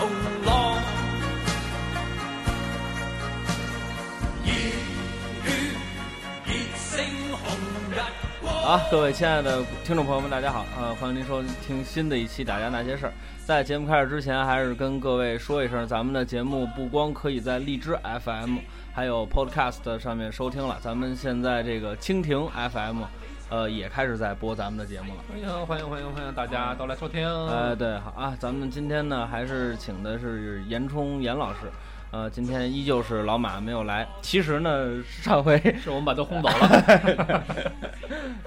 风浪。好，各位亲爱的听众朋友们，大家好。啊，欢迎您收听新的一期打架那些事儿。在节目开始之前，还是跟各位说一声，咱们的节目不光可以在荔枝 FM 还有 Podcast 上面收听了，咱们现在这个蜻蜓 FM。呃，也开始在播咱们的节目了。欢迎欢迎欢迎欢迎大家都来收听。呃，对，好啊，咱们今天呢，还是请的是严冲严老师。呃，今天依旧是老马没有来。其实呢，上回 是我们把他轰走了。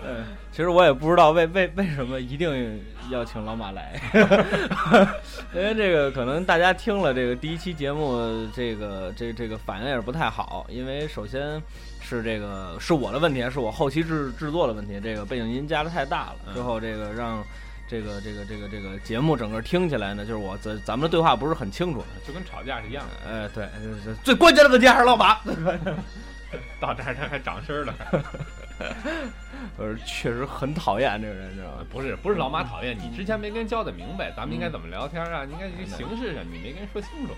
嗯，其实我也不知道为为为什么一定要请老马来，因为这个可能大家听了这个第一期节目，这个这这个反应也是不太好。因为首先是这个是我的问题，是我后期制制作的问题，这个背景音加的太大了，最后这个让。这个这个这个这个节目整个听起来呢，就是我咱咱们的对话不是很清楚，就跟吵架是一样的。哎，对，最关键的问题还是老马，到这儿他还长声了，呃，确实很讨厌这个人，知道吗？不是不是老马讨厌你，之前没跟人交代明白，咱们应该怎么聊天啊？应该这形式上你没跟人说清楚，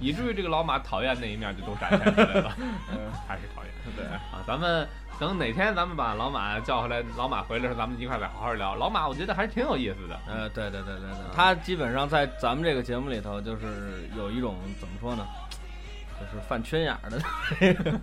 以至于这个老马讨厌那一面就都展现出来了，还是讨厌。对啊，咱们。等哪天咱们把老马叫回来，老马回来时候，咱们一块再好好聊。老马，我觉得还是挺有意思的。呃，对对对对对，他基本上在咱们这个节目里头，就是有一种怎么说呢，就是犯圈眼儿的。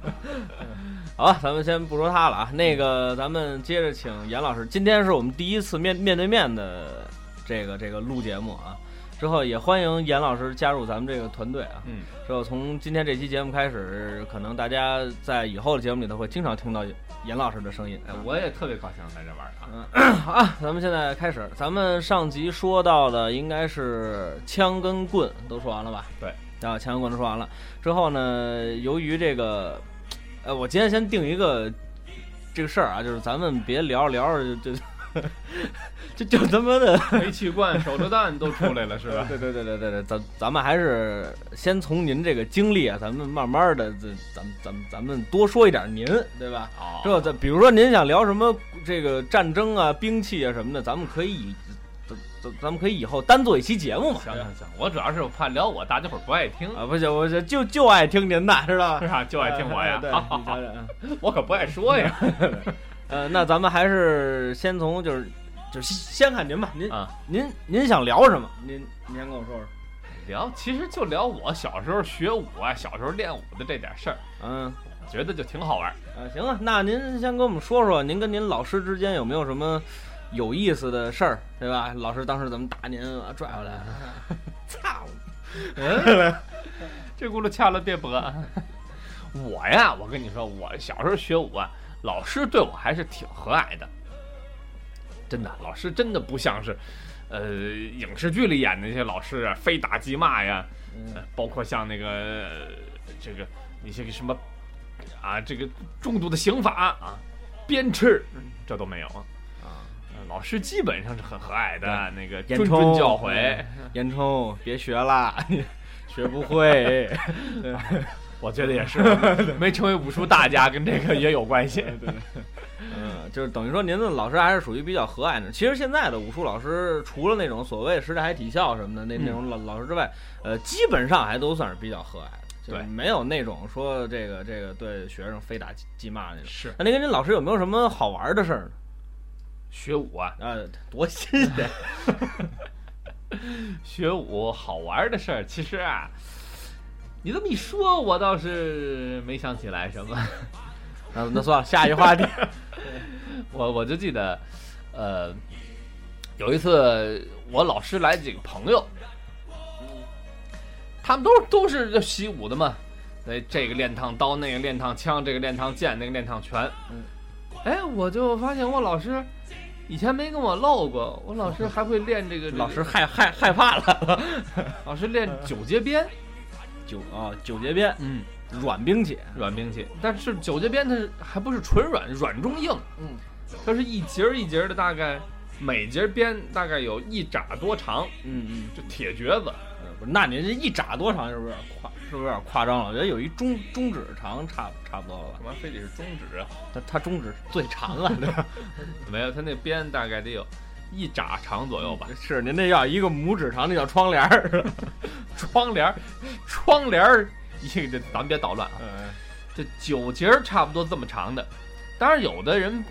好吧，咱们先不说他了啊。那个，咱们接着请严老师。今天是我们第一次面面对面的这个这个录节目啊。之后也欢迎严老师加入咱们这个团队啊。嗯。之后从今天这期节目开始，可能大家在以后的节目里头会经常听到严老师的声音。哎，我也特别高兴在这玩啊。嗯。好啊，咱们现在开始。咱们上集说到的应该是枪跟棍都说完了吧？对。啊，枪跟棍都说完了。之后呢，由于这个，呃，我今天先定一个这个事儿啊，就是咱们别聊着聊着就就。就就他妈的煤气罐、手榴弹都出来了，是吧？对对对对对对，咱咱们还是先从您这个经历啊，咱们慢慢的，这咱们咱们咱们多说一点您，对吧？哦。这咱比如说您想聊什么这个战争啊、兵器啊什么的，咱们可以，咱咱咱们可以以后单做一期节目嘛。行行行，我主要是怕聊我大家伙不爱听啊，不行，我就就爱听您的，知道吧？是啊，就爱听我呀。对，我可不爱说呀。呃，那咱们还是先从就是，就先看您吧。您啊，您您想聊什么？您您先跟我说说。聊，其实就聊我小时候学武啊，小时候练武的这点事儿。嗯，觉得就挺好玩。啊，行啊，那您先跟我们说说，您跟您老师之间有没有什么有意思的事儿，对吧？老师当时怎么打您啊，拽回来？操！嗯，这轱辘掐了别播。我呀，我跟你说，我小时候学武啊。老师对我还是挺和蔼的，真的，老师真的不像是，呃，影视剧里演的那些老师啊，非打即骂呀，包括像那个这个一些个什么啊，这个重度的刑法啊，鞭笞，这都没有啊。老师基本上是很和蔼的，那个谆谆教诲，严冲别学了，学不会。我觉得也是，没成为武术大家，跟这个也有关系。对，嗯，就是等于说，您的老师还是属于比较和蔼的。其实现在的武术老师，除了那种所谓师大体校什么的那那种老老师之外，呃，基本上还都算是比较和蔼的，对，没有那种说这个这个对学生非打即骂那种。是，那您跟您老师有没有什么好玩的事儿呢？学武啊，啊，多新鲜！学武好玩的事儿，其实啊。你这么一说，我倒是没想起来什么。那那算了，下一个话题。我我就记得，呃，有一次我老师来几个朋友，他们都都是习武的嘛。那，这个练趟刀，那个练趟枪，这个练趟剑，那个练趟拳。嗯。哎，我就发现我老师以前没跟我唠过，我老师还会练这个。老师害害害怕了。老师练九节鞭。九啊，九节鞭，嗯，软兵器，软兵器，但是九节鞭它还不是纯软，软中硬，嗯，它是一节一节的，大概每节鞭大概有一拃多长，嗯嗯，就铁橛子，不是，那你这一拃多长是不是？有点夸，是不是有点夸张了？我觉得有一中中指长差差不多了吧？干嘛非得是中指啊？他他中指最长了，对吧？没有，他那边大概得有。一拃长左右吧，是您那要一个拇指长，那叫窗帘儿，窗帘儿，窗帘儿，一这咱们别捣乱啊。这九节差不多这么长的，当然有的人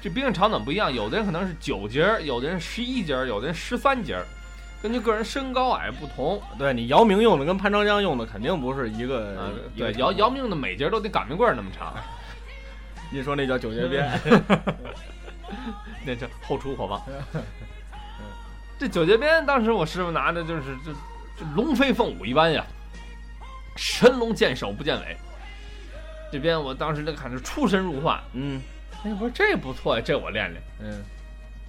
这冰刃长短不一样，有的人可能是九节儿，有的人十一节儿，有的人十三节儿，根据个人身高矮不同。对你姚明用的跟潘长江用的肯定不是一个。对，姚姚明的每节都得擀面棍那么长，你说那叫九节鞭？那叫后出火棒。这九节鞭当时我师傅拿的就是就就龙飞凤舞一般呀，神龙见首不见尾。这边我当时就看着出神入化，嗯哎，我说这不错呀，这我练练。嗯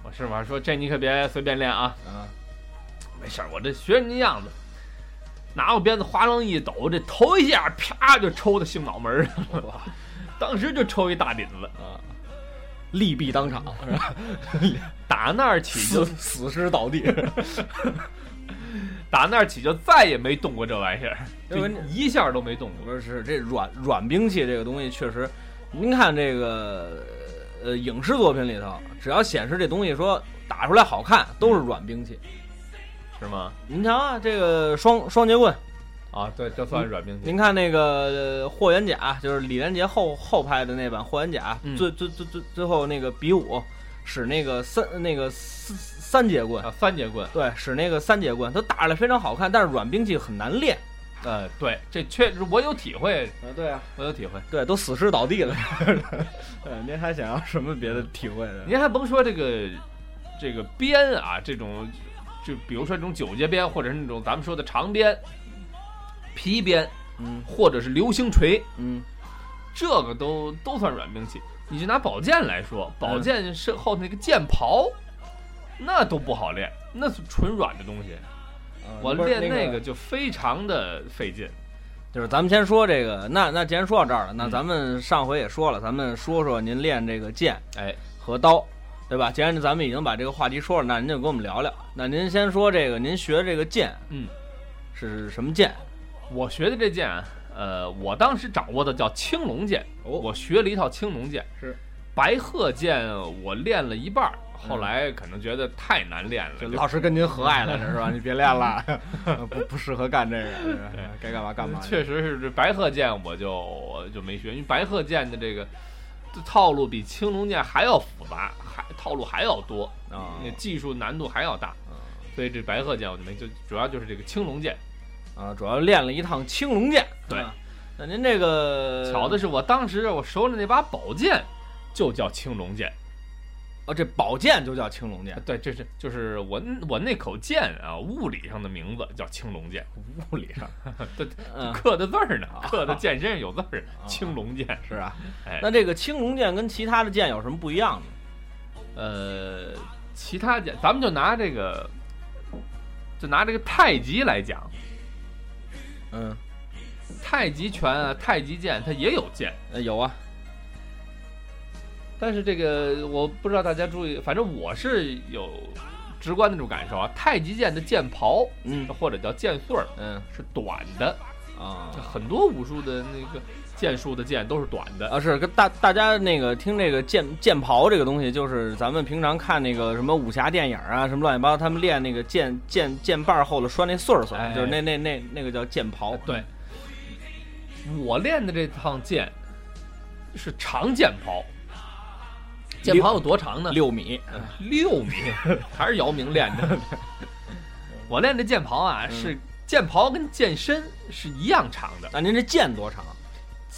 我师傅还说这你可别随便练啊，啊，没事儿，我这学人家样子，拿我鞭子哗楞一抖，这头一下啪就抽到性脑门儿上了，哇当时就抽一大顶子，啊，利弊当场是吧？打那儿起就死死尸倒地。打那儿起就再也没动过这玩意儿，就一下都没动过。不是这软软兵器这个东西确实，您看这个呃影视作品里头，只要显示这东西说打出来好看，都是软兵器。是吗？您瞧啊，这个双双节棍，啊，对，这算软兵器。您看那个呃霍元甲，就是李连杰后后拍的那版霍元甲，嗯最最最最最后那个比武使那个三那个三三节棍，啊，三节棍，对，使那个三节棍，他打出来非常好看，但是软兵器很难练。呃，对，这确实我有体会，啊，对啊，我有体会。对，都死尸倒地了。对，您还想要什么别的体会的？您还甭说这个这个鞭啊，这种就比如说这种九节鞭，或者是那种咱们说的长鞭、皮鞭，嗯或者是流星锤，嗯这个都都算软兵器。你就拿宝剑来说，宝嗯剑身后那个剑袍，那都不好练，那是纯软的东西。我练那那个就非常的费劲。就是咱们先说这个，那那既然说到这儿了，那嗯咱们上回也说了，咱们说说您练这个剑哎，和刀，对吧？既然咱们已经把这个话题说了，那您就跟我们聊聊。那您先说这个，您学这个剑嗯，是什么剑？我学的这剑啊，呃，我当时掌握的叫青龙剑，哦我学了一套青龙剑。是白鹤剑，我练了一半儿，后来可能觉得太难练了，老师跟您和蔼了，是吧？你别练了，不不适合干这个，该干嘛干嘛。确实是这白鹤剑我就我就没学，因为白鹤剑的这个这套路比青龙剑还要复杂，还套路还要多，啊那技术难度还要大，所以这白鹤剑我就没，就主要就是这个青龙剑。啊，主要练了一趟青龙剑。对啊那您这个巧的是，我当时我手里那把宝剑就叫青龙剑。哦，这宝剑就叫青龙剑，对，这是就是我我那口剑啊，物理上的名字叫青龙剑，物理上，刻的字儿呢，啊刻的 剑身上有字儿啊，青龙剑。是啊。哎，那这个青龙剑跟其他的剑有什么不一样呢？呃，其他剑，咱们就拿这个，就拿这个太极来讲，嗯，太极拳啊，太极剑它也有剑，呃有啊，但是这个我不知道大家注意，反正我是有直观的这种感受啊，太极剑的剑袍嗯。或者叫剑穗儿嗯。是短的，啊。很多武术的那个剑术的剑都是短的。啊是跟大大家那个听这个剑剑袍这个东西，就是咱们平常看那个什么武侠电影啊，什么乱七八糟，他们练那个剑剑剑把儿后头拴那穗儿穗儿，哎就是那那那那个叫剑袍。对，我练的这趟剑是长剑袍，剑袍有多长呢？六米，六米，还是姚明练的。我练这剑袍啊，嗯是剑袍跟剑身是一样长的，那您这剑多长？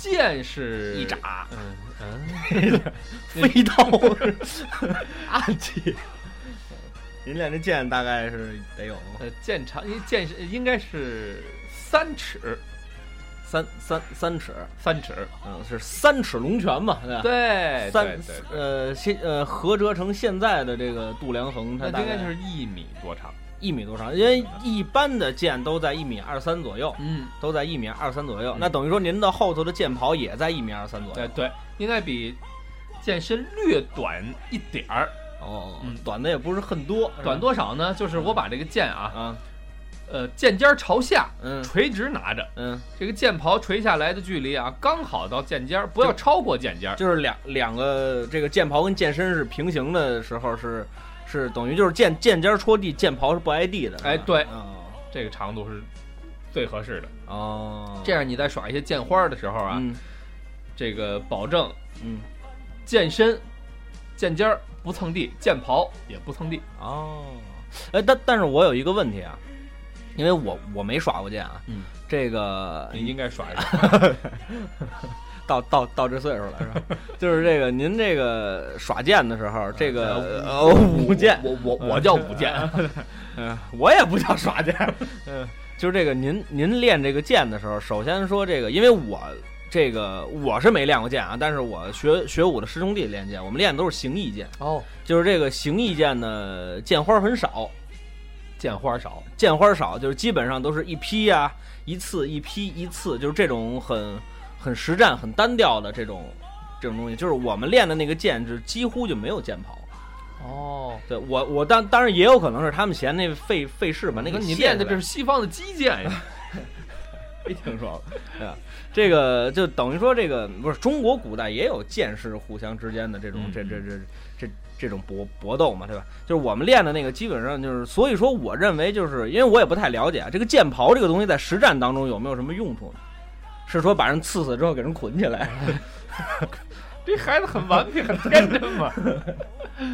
剑是一扎，嗯嗯，飞刀，暗器。您练这剑大概是得有呃，剑长，因为剑是应该是三尺，三三三尺，三尺，嗯，是三尺龙泉嘛？对吧？对，三呃现呃合折成现在的这个度量衡，它应该大概就是一米多长。一米多长，因为一般的剑都在一米二三左右，嗯，都在一米二三左右嗯。那等于说您的后头的剑袍也在一米二三左右。对对，应该比剑身略短一点儿。哦嗯，短的也不是很多，短多少呢？就是我把这个剑啊，啊，呃，剑尖儿朝下，嗯垂直拿着，嗯，这个剑袍垂下来的距离啊，刚好到剑尖儿，不要超过剑尖儿。就是两两个这个剑袍跟剑身是平行的时候是是等于就是剑剑尖戳地，剑袍是不挨地的。哎对哦这个长度是最合适的。哦，这样你在耍一些剑花的时候啊，嗯这个保证嗯剑身剑尖儿不蹭地，剑袍也不蹭地。哦，哎，但但是我有一个问题啊，因为我我没耍过剑啊，嗯，这个你应该耍一耍。到到到这岁数了是吧？就是这个您这个耍剑的时候，这个呃舞剑，我我我叫舞剑，嗯，我也不叫耍剑，嗯，就是这个您您练这个剑的时候，首先说这个，因为我这个我是没练过剑啊，但是我学学武的师兄弟练剑，我们练的都是形意剑，哦，就是这个形意剑呢，剑花很少，剑花少，剑花少，就是基本上都是一劈呀、一次一劈一次，就是这种很很实战、很单调的这种这种东西。就是我们练的那个剑，是几乎就没有剑袍。哦，对我，我当当然也有可能是他们嫌那费费事吧那个你练的这是西方的击剑呀。没听说过，对吧？这个就等于说，这个不是中国古代也有剑士互相之间的这种嗯这这这这这种搏搏斗嘛，对吧？就是我们练的那个，基本上就是，所以说我认为就是，因为我也不太了解啊，这个剑袍这个东西在实战当中有没有什么用处呢？是说把人刺死之后给人捆起来？这孩子很顽皮，很天真嘛。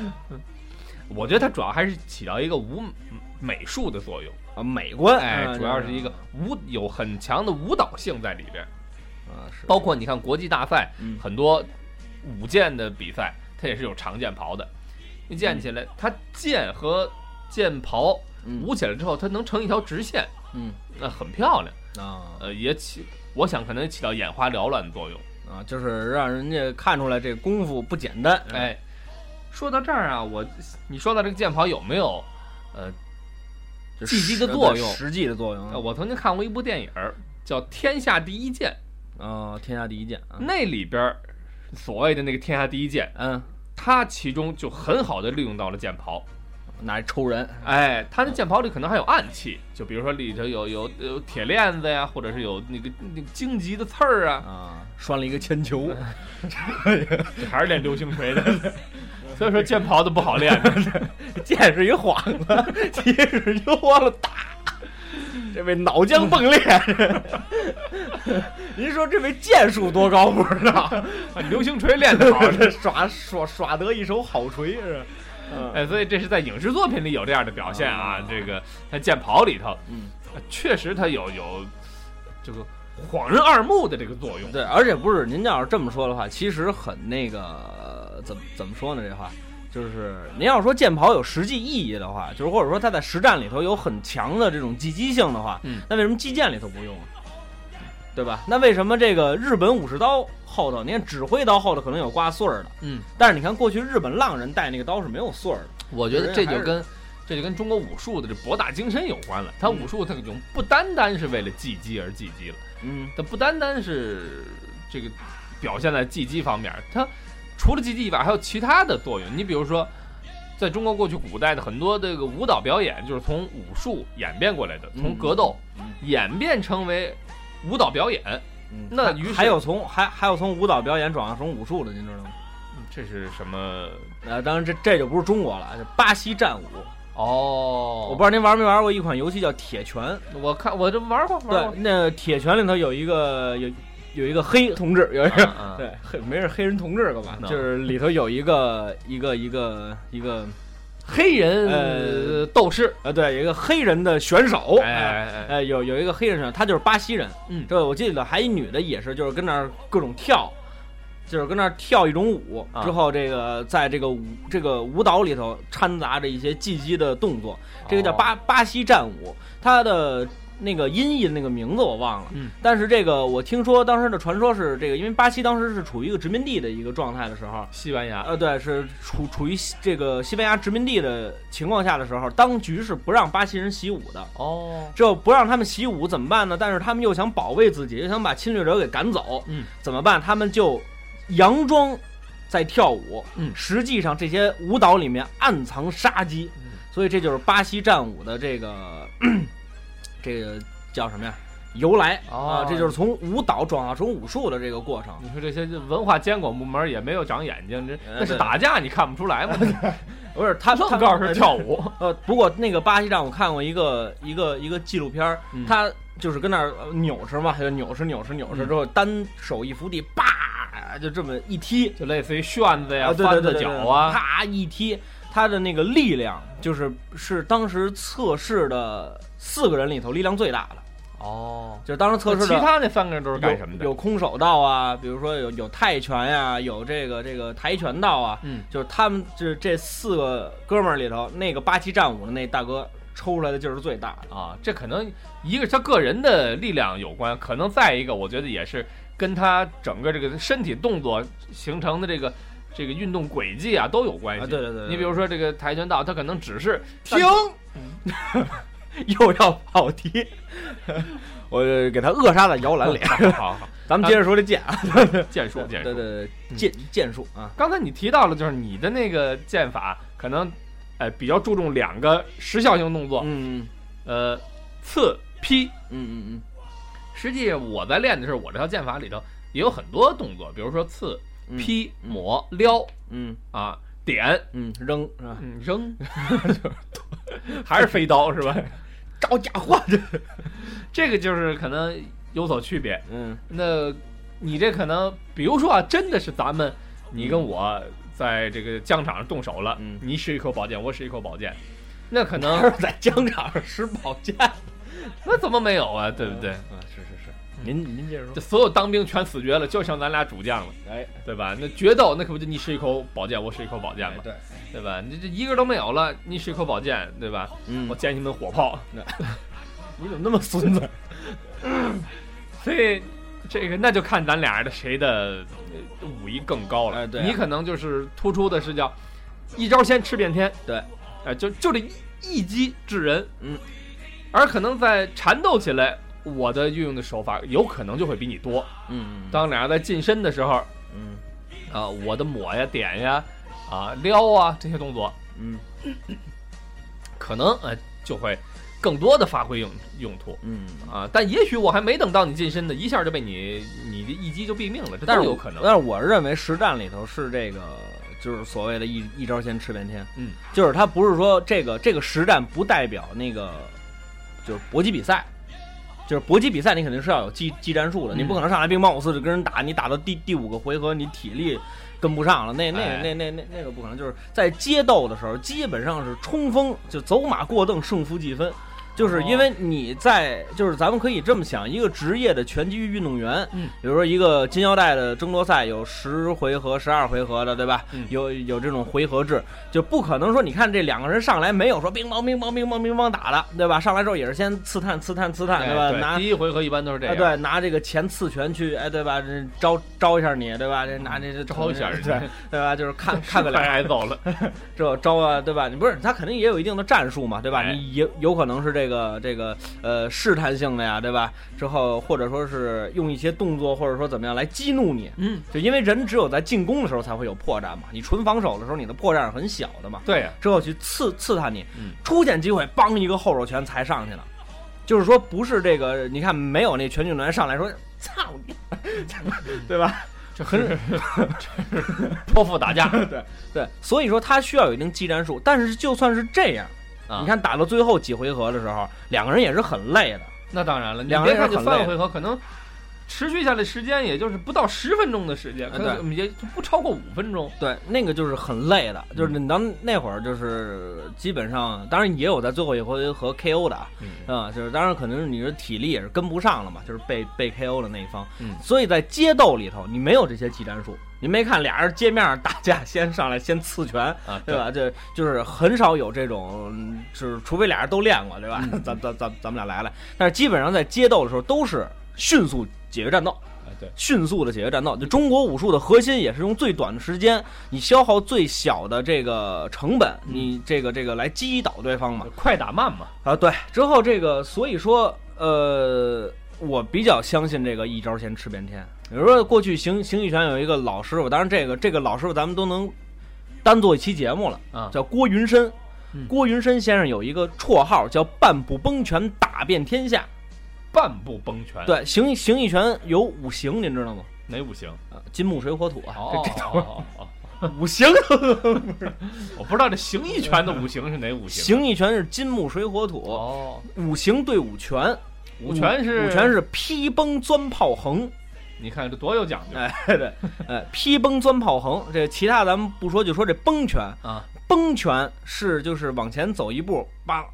我觉得它主要还是起到一个舞美术的作用，啊，美观，哎，啊主要是一个舞有很强的舞蹈性在里边。啊，是包括你看国际大赛，嗯很多舞剑的比赛，它也是有长剑袍的。一剑起来，它剑和剑袍嗯舞起来之后，它能成一条直线，嗯那很漂亮。啊呃，也起，我想可能起到眼花缭乱的作用。啊，就是让人家看出来这功夫不简单，哎，说到这儿啊，我你说到这个剑袍有没有？呃，就积极的作用实际的作用呃我曾经看过一部电影叫《天下第一剑啊，天下第一剑啊》，，那里边所谓的那个天下第一剑，嗯，它其中就很好的利用到了剑袍。拿来抽人，哎，他那剑袍里可能还有暗器，就比如说里头有有有铁链子呀，或者是有那个那个荆棘的刺儿啊，啊，拴了一个铅球，这还是练流星锤的。所以说剑袍子不好练，剑是一幌子，其实就忘了打。这位脑浆迸裂，您说这位剑术多高不知道？流星锤练得好，这耍耍耍得一手好锤是哎，所以这是在影视作品里有这样的表现啊啊。这个在剑袍里头，嗯，呃确实它有有这个晃人二目的这个作用。对，而且不是您要是这么说的话，其实很那个怎么怎么说呢？这话就是您要说剑袍有实际意义的话，就是或者说它在实战里头有很强的这种击击性的话，嗯那为什么击剑里头不用啊？对吧？那为什么这个日本武士刀后头，你看指挥刀后头可能有挂穗儿的，嗯，但是你看过去日本浪人带那个刀是没有穗儿的。我觉得这就跟这就跟中国武术的这博大精深有关了。他武术它这种不单单是为了技击而技击了。嗯它不单单是这个表现在技击方面，它除了技击以外，还有其他的作用。你比如说，在中国过去古代的很多这个舞蹈表演，就是从武术演变过来的，从格斗嗯演变成为舞蹈表演。嗯，那于还有从还还有从舞蹈表演转化成武术的，您知道吗？这是什么？呃，当然这这就不是中国了，是巴西战舞。哦，我不知道您玩没玩过一款游戏叫《铁拳》。我看我这玩过玩对，，那《铁拳》里头有一个有有一个黑同志，有一个、对黑没事黑人同志干嘛？嗯就是里头有一个一个一个一个黑人呃斗士，呃对，有一个黑人的选手，哎哎有有一个黑人选手，他就是巴西人。嗯这我记得还一女的也是，就是跟那儿各种跳，就是跟那儿跳一种舞。啊之后这个在这个舞这个舞蹈里头掺杂着一些技击的动作，这个叫哦巴、巴西战舞。它的那个音译的那个名字我忘了，嗯，但是这个我听说当时的传说是这个，因为巴西当时是处于一个殖民地的一个状态的时候，西班牙，呃，对，是处处于这个西班牙殖民地的情况下的时候，当局是不让巴西人习武的。哦，这不让他们习武怎么办呢？但是他们又想保卫自己，又想把侵略者给赶走，嗯，怎么办？他们就佯装在跳舞，嗯。实际上这些舞蹈里面暗藏杀机，嗯。所以这就是巴西战舞的这个这个叫什么呀？由来啊、哦这就是从舞蹈转化成武术的这个过程。你说这些文化监管部门也没有长眼睛，这呃那是打架，你看不出来吗？不是他，他愣告诉是跳舞，呃，不过那个巴西站我看过一个一个一个纪录片他就是跟那儿呃扭着嘛，就扭着扭着扭饬嗯之后，单手一扶地，叭就这么一踢，就类似于旋子呀、翻子对对对脚啊，啪一踢，他的那个力量就是是当时测试的四个人里头力量最大的，哦，就是当时测试其。他那三个人都是干什么的？有有空手道啊，比如说有有泰拳呀、有这个这个跆拳道啊，嗯，就是他们就是这四个哥们儿里头，那个八旗战舞的那大哥抽出来的劲儿是最大的。啊，这可能一个是他个人的力量有关，可能再一个，我觉得也是跟他整个这个身体动作形成的这个这个运动轨迹啊都有关系。啊，对对对对你比如说这个跆拳道，他可能只是停，又要跑题，我给他扼杀在摇篮里。好好好，咱们接着说这剑啊，剑术剑术。对对对，剑剑术啊，刚才你提到了，就是你的那个剑法可能，哎，比较注重两个时效性动作，嗯呃，刺劈。嗯嗯嗯。实际我在练的时候，我这套剑法里头也有很多动作，比如说刺、嗯，劈、嗯。抹、撩嗯。啊、点、嗯扔是吧？嗯扔，还是飞刀是吧？招假货这，这个就是可能有所区别。嗯那你这可能，比如说啊，真的是咱们你跟我在这个疆场上动手了，嗯你使一口宝剑，我使一口宝剑，那可能在疆场上使宝剑，那怎么没有啊？对不对？啊，是是是，您您接着说，这所有当兵全死绝了，就剩咱俩主将了，哎，对吧？那决斗那可不就你使一口宝剑，我使一口宝剑嘛？对，对吧？你这一个都没有了，你使一口宝剑，对吧？嗯我，捡你们火炮，你怎么那么孙子？所以这个那就看咱俩的谁的呃武艺更高了。哎对啊你可能就是突出的是叫一招先吃遍天，对，哎、就就这一一击制人，嗯，而可能在缠斗起来，我的运用的手法有可能就会比你多。嗯当俩人在近身的时候，嗯啊，我的抹呀、点呀、啊撩啊这些动作，嗯 可能呃就会更多的发挥用用途。嗯啊，但也许我还没等到你近身呢，一下就被你你的一击就毙命了，这但是我都有可能。但是我认为实战里头是这个，就是所谓的一一招先吃遍天。嗯，就是他不是说这个这个实战不代表那个就是搏击比赛。就是搏击比赛，你肯定是要有技技战术的，嗯你不可能上来兵帮我四就跟人打，你打到第第五个回合，你体力跟不上了，那那哎那那那那个不可能。就是在街斗的时候，基本上是冲锋，就走马过凳，胜负计分。就是因为你在，就是咱们可以这么想，一个职业的拳击运动员，嗯，比如说一个金腰带的争夺赛有十回合、十二回合的，对吧？嗯有有这种回合制，就不可能说你看这两个人上来没有说乒乓乒乓乒乓乒乓打的，对吧？上来之后也是先刺探刺探刺探，对吧？拿第一回合一般都是这哎，样。对，拿这个前刺拳去，哎，对吧？这招招一下你，对吧？这拿这这招一下人对对吧？就是看 看个快脸，挨揍了。这招啊，对吧？你不是他肯定也有一定的战术嘛，对吧？哎你有有可能是这个这个这个呃试探性的呀，对吧？之后或者说是用一些动作，或者说怎么样来激怒你，嗯，就因为人只有在进攻的时候才会有破绽嘛，你纯防守的时候，你的破绽是很小的嘛。对呀，之后去刺刺探你嗯，出现机会，梆一个后手拳才上去了。就是说，不是这个，你看没有那全运动员上来说“操你”，对吧？这很泼妇 打架对对，所以说他需要有一定技战术。但是就算是这样，啊。你，看打到最后几回合的时候，两个人也是很累的。那当然了，两个人看三个回合，可能持续下来时间也就是不到十分钟的时间，哎可能也不超过五分钟。对，那个就是很累的，就是嗯你当那会儿就是基本上，当然也有在最后一回合 KO 的啊，嗯啊，就是当然可能是你的体力也是跟不上了嘛，就是被被 KO 的那一方。嗯所以在街斗里头，你没有这些技战术，你没看俩人街面上打架，先上来先刺拳，啊，对？吧？这就是很少有这种，嗯就是除非俩人都练过，对吧？咱咱咱咱们俩来来，但是基本上在街斗的时候都是迅速解决战斗。啊对，迅速的解决战斗，就中国武术的核心也是用最短的时间，你消耗最小的这个成本，你这个这个来击倒对方嘛。快打慢嘛。啊，对，之后这个，所以说，呃，我比较相信这个一招先吃遍天。比如说，过去形形意拳有一个老师傅，当然这个这个老师傅咱们都能单做一期节目了，啊叫郭云深。嗯郭云深先生有一个绰号叫“半步崩拳打遍天下半步崩拳，”。，对，形形意拳有五行，您知道吗？哪五行？啊，金木水火土啊，哦这这哦哦哦 哦，五行。我不知道这形意拳的五行是哪五行？形意拳是金木水火土，哦，五行对五拳，五拳是五拳是劈崩钻炮横，你看这多有讲究。哎，对，哎，劈崩钻炮横，这其他咱们不说，就说这崩拳，啊！崩拳是就是往前走一步，叭，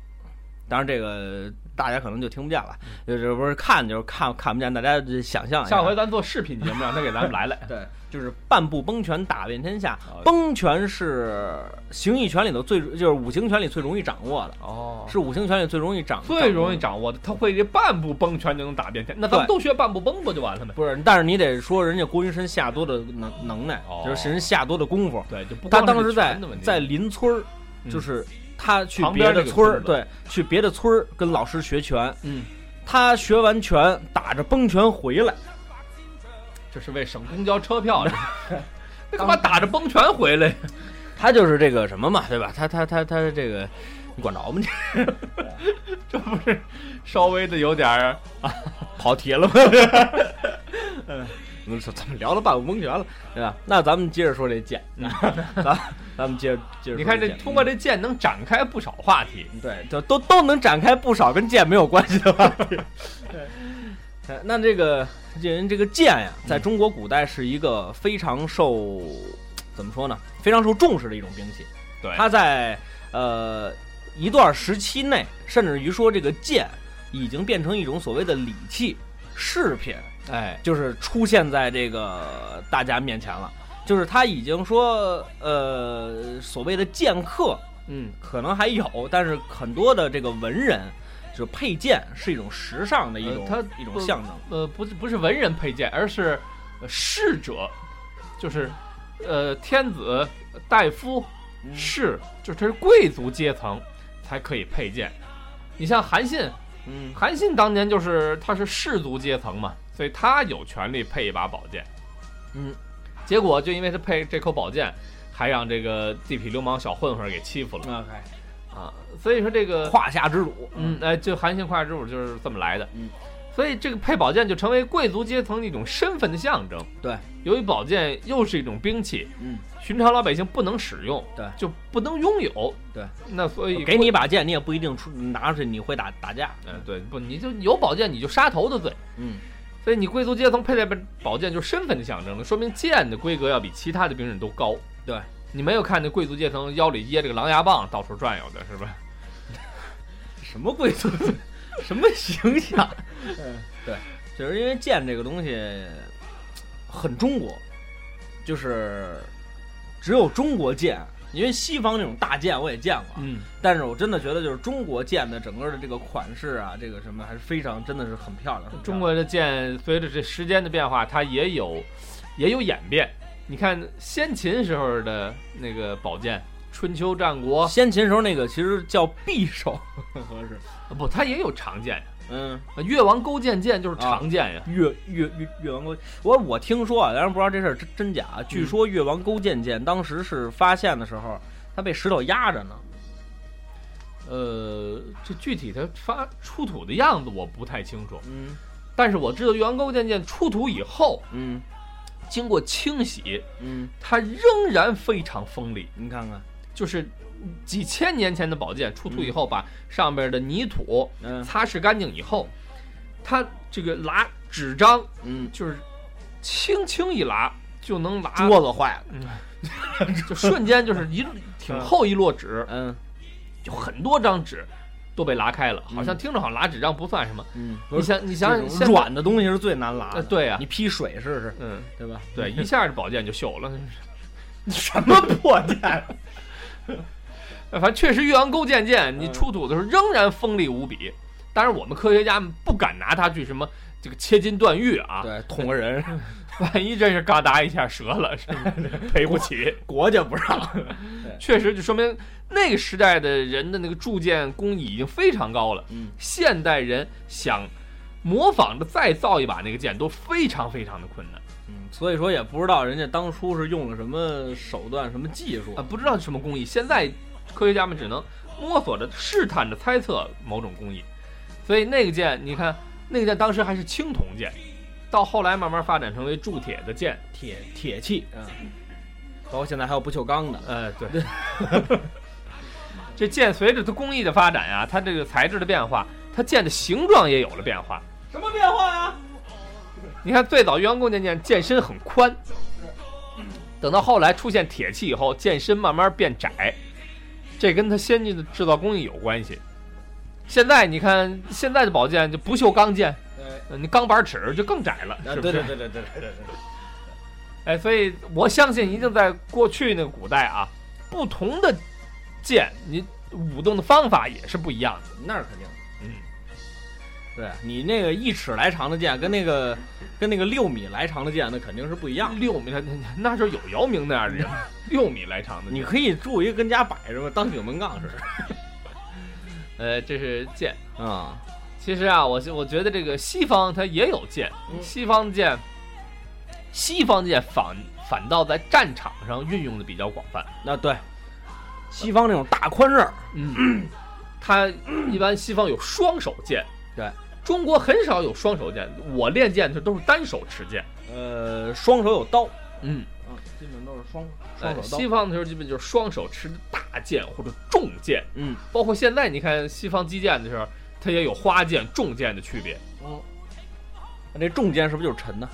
当然这个大家可能就听不见了，就是不是看就是看看不见，大家就想象一下。下回咱做视频节目，让他给咱们来来。对，就是半步崩拳打遍天下哦。崩拳是形意拳里头最就是五行拳里最容易掌握的，哦，是五行拳里最容易掌最容易掌掌握的，他会这半步崩拳就能打遍天。那咱们都学半步崩不就完了吗？不是，但是你得说人家郭云深下多的能能耐，哦就是人下多的功夫。对，就不他当时在在邻村就是他去旁别边的村儿，对，去别的村儿跟老师学拳。嗯，他学完拳，打着崩拳回来，这是为省公交车票。那 干嘛打着崩拳回来？他就是这个什么嘛，对吧？他他他他这个，你管着吗？你 这不是稍微的有点儿跑题了吗？嗯，我们说咱们聊了半个蒙泉了，对吧？那咱们接着说这剑，咱咱们接着接着。你看这通过这剑能展开不少话题。对，就都都能展开不少跟剑没有关系的话题。对，那这个这人这个剑呀，在中国古代是一个非常受怎么说呢？非常受重视的一种兵器。对它在呃一段时期内，甚至于说这个剑已经变成一种所谓的礼器、饰品，哎，就是出现在这个大家面前了。就是他已经说，呃，所谓的剑客，嗯，可能还有，但是很多的这个文人，就是佩剑是一种时尚的一种、呃它一种象征。呃，不是不是文人佩剑，而是呃侍者，就是呃天子、大夫、嗯士，就这是贵族阶层才可以佩剑。你像韩信，嗯韩信当年就是他是士族阶层嘛，所以他有权利配一把宝剑。嗯，结果就因为他配这口宝剑，还让这个地痞流氓小混混给欺负了，OK，啊！所以说这个胯下之辱。嗯，哎，就韩信胯下之辱就是这么来的。嗯，所以这个配宝剑就成为贵族阶层的一种身份的象征。对，由于宝剑又是一种兵器，嗯，寻常老百姓不能使用，对就不能拥有。对，那所以给你一把剑，你也不一定出拿出去，你会打打架。嗯，对，不，你就有宝剑，你就杀头的罪。嗯，所以你贵族阶层佩戴宝剑就是身份的象征了，说明剑的规格要比其他的兵刃都高。对，你没有看那贵族阶层腰里掖着个狼牙棒到处转悠的是吧？什么贵族，什么形象？嗯，对，就是因为剑这个东西很中国，就是只有中国剑。因为西方那种大剑我也见过，嗯，但是我真的觉得就是中国剑的整个的这个款式啊，这个什么还是非常真的是很漂亮。漂亮中国的剑随着这时间的变化，它也有也有演变。你看先秦时候的那个宝剑，春秋战国先秦时候那个其实叫匕首，合适。呃不，它也有长剑呀。嗯，呃越王勾践剑就是长剑呀。越越越越王勾，我我听说啊，当然不知道这事儿真真假。据说越王勾践剑当时是发现的时候，它被石头压着呢。呃，这具体它发出土的样子我不太清楚，嗯。但是我知道越王勾践剑出土以后，嗯。经过清洗，嗯，它仍然非常锋利，你看看，就是几千年前的宝剑出土以后，把上边的泥土嗯擦拭干净以后，它这个拉纸张嗯，就是轻轻一拉就能拉，桌子坏了。嗯，就瞬间就是一挺厚一摞纸，嗯就很多张纸都被拉开了，嗯好像听着好像拉纸张不算什么。嗯，你想，你想想，软的东西是最难拉的。呃对啊你劈水试试，嗯，对吧？对，一下这宝剑就锈了。什么破剑？反正确实越王勾践剑，你嗯出土的时候仍然锋利无比。当然，我们科学家们不敢拿它去什么这个切金断玉啊，对，捅个人，万一真是嘎达一下折了，是吧？赔不起。国家不让。确实，就说明那个时代的人的那个铸剑工艺已经非常高了。嗯，现代人想模仿着再造一把那个剑都非常非常的困难嗯，所以说也不知道人家当初是用了什么手段、什么技术啊，不知道什么工艺。现在科学家们只能摸索着、试探着猜测某种工艺。所以那个剑，你看那个剑当时还是青铜剑，到后来慢慢发展成为铸铁的剑。铁铁器，嗯，包括现在还有不锈钢的，呃，对。这剑随着它工艺的发展呀、它这个材质的变化，它剑的形状也有了变化。什么变化呀？你看最早元工剑剑剑身很宽，等到后来出现铁器以后，剑身慢慢变窄，这跟它先进的制造工艺有关系。现在你看现在的宝剑就不锈钢剑，呃你钢板尺就更窄了，是不是？对对对对对对对。哎，所以我相信一定在过去那个古代啊，不同的剑，你舞动的方法也是不一样的。那是肯定。嗯，对你那个一尺来长的剑，跟那个跟那个六米来长的剑，那肯定是不一样的。六米，那那那时候有姚明那样的人吗，六米来长的，你可以铸一个跟家摆着嘛，当顶门杠似的。呃，这是剑。啊，其实啊，我我觉得这个西方它也有剑，嗯西方剑，西方剑反反倒在战场上运用的比较广泛。那对，西方那种大宽刃儿，嗯，它一般西方有双手剑，对，中国很少有双手剑。我练剑的时候都是单手持剑。呃，双手有刀，嗯，啊，基本都是双哎双手刀。西方的时候基本就是双手持大剑或者重剑，嗯包括现在你看西方击剑的时候，它也有花剑、重剑的区别。哦，那这重剑是不是就是沉呢？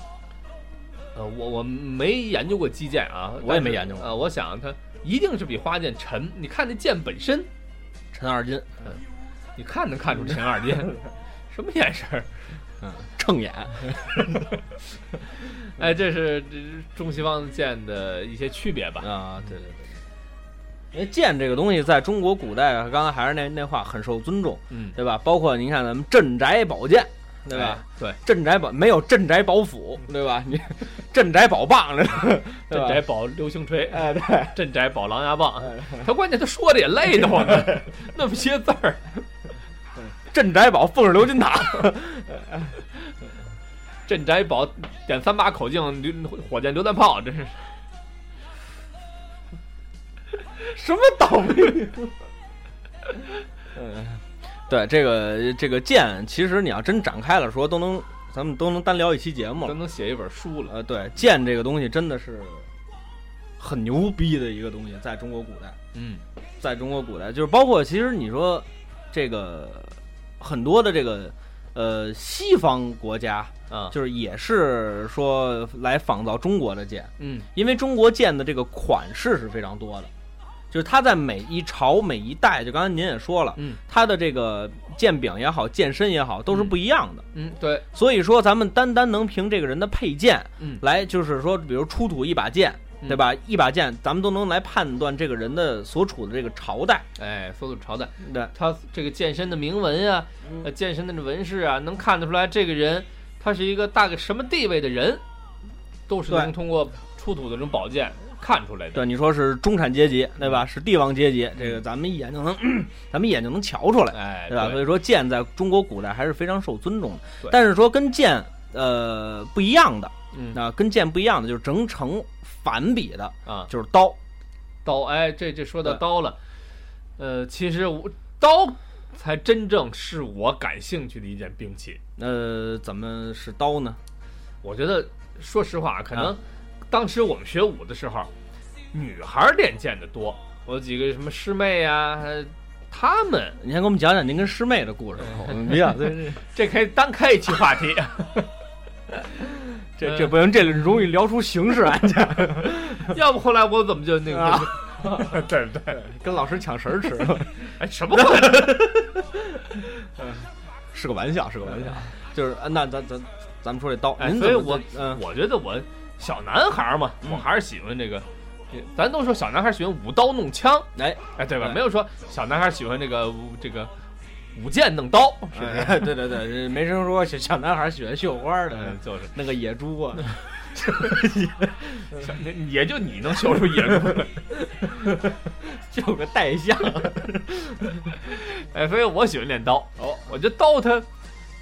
呃，我我没研究过击剑啊，我也没研究过呃，我想它一定是比花剑沉。你看那剑本身，沉二斤，嗯你看能看出沉二斤，什么眼神儿？嗯，正眼。哎，这是这是中西方剑的一些区别吧？啊，对对对。因为剑这个东西在中国古代啊，刚才还是那那话，很受尊重，嗯，对吧？包括您看咱们镇宅宝剑，对吧？哎？对，镇宅宝没有镇宅宝斧，对吧？你 镇宅宝棒，镇宅宝流星锤，哎，对，镇宅宝狼牙棒。哎他关键他说的也累得慌呢，那么些字儿。镇宅宝凤是鎏金塔，镇宅宝点三把口径榴火箭榴弹炮，这是 什么倒霉？嗯，对，这个这个剑，其实你要真展开了说，都能咱们都能单聊一期节目了。都能写一本书了。呃，对，剑这个东西真的是很牛逼的一个东西，在中国古代，嗯在中国古代，就是包括其实你说这个很多的这个呃西方国家，啊。就是也是说来仿造中国的剑，嗯。因为中国剑的这个款式是非常多的，就是它在每一朝每一代，就刚才您也说了，嗯。它的这个剑柄也好，剑身也好，都是不一样的。嗯，对，所以说，咱们单单能凭这个人的配剑嗯。来，就是说，比如出土一把剑，嗯对吧？一把剑，咱们都能来判断这个人的所处的这个朝代。哎，所处朝代，对，他这个剑身的铭文啊，嗯呃，剑身的纹饰啊，能看得出来这个人他是一个大概什么地位的人，都是能通过出土的这种宝剑看出来的。对，你说是中产阶级，对吧？是帝王阶级，这个咱们一眼就能，咱们一眼就能瞧出来，哎，对吧？所以说剑在中国古代还是非常受尊重的。但是说跟剑呃不一样的，嗯啊，跟剑不一样的就是整成反比的，啊，就是刀。刀，哎，这这说到刀了，呃，其实我刀才真正是我感兴趣的一件兵器。呃，怎么是刀呢？我觉得，说实话，可能啊当时我们学武的时候，女孩练剑的多。我有几个什么师妹呀、呃她们你先给我们讲讲您跟师妹的故事。我们比较 这这可以单开一期话题。这这不行，这容易聊出刑事案件，要不后来我怎么就那个？啊 对对，跟老师抢食儿吃，哎，什么话？是个玩笑，是个玩笑。就是，呃那咱咱咱们说这刀，所以我嗯我觉得我小男孩嘛，我还是喜欢这个。咱都说小男孩喜欢舞刀弄枪，哎哎，对吧？对没有说小男孩喜欢这个这个舞剑弄刀，是不 是？哎对对对，没听说小小男孩喜欢绣花的嗯，就是，那个野猪啊，小也就你能绣出野猪来。绣个带象。哎，所以我喜欢练刀。哦，我觉得刀它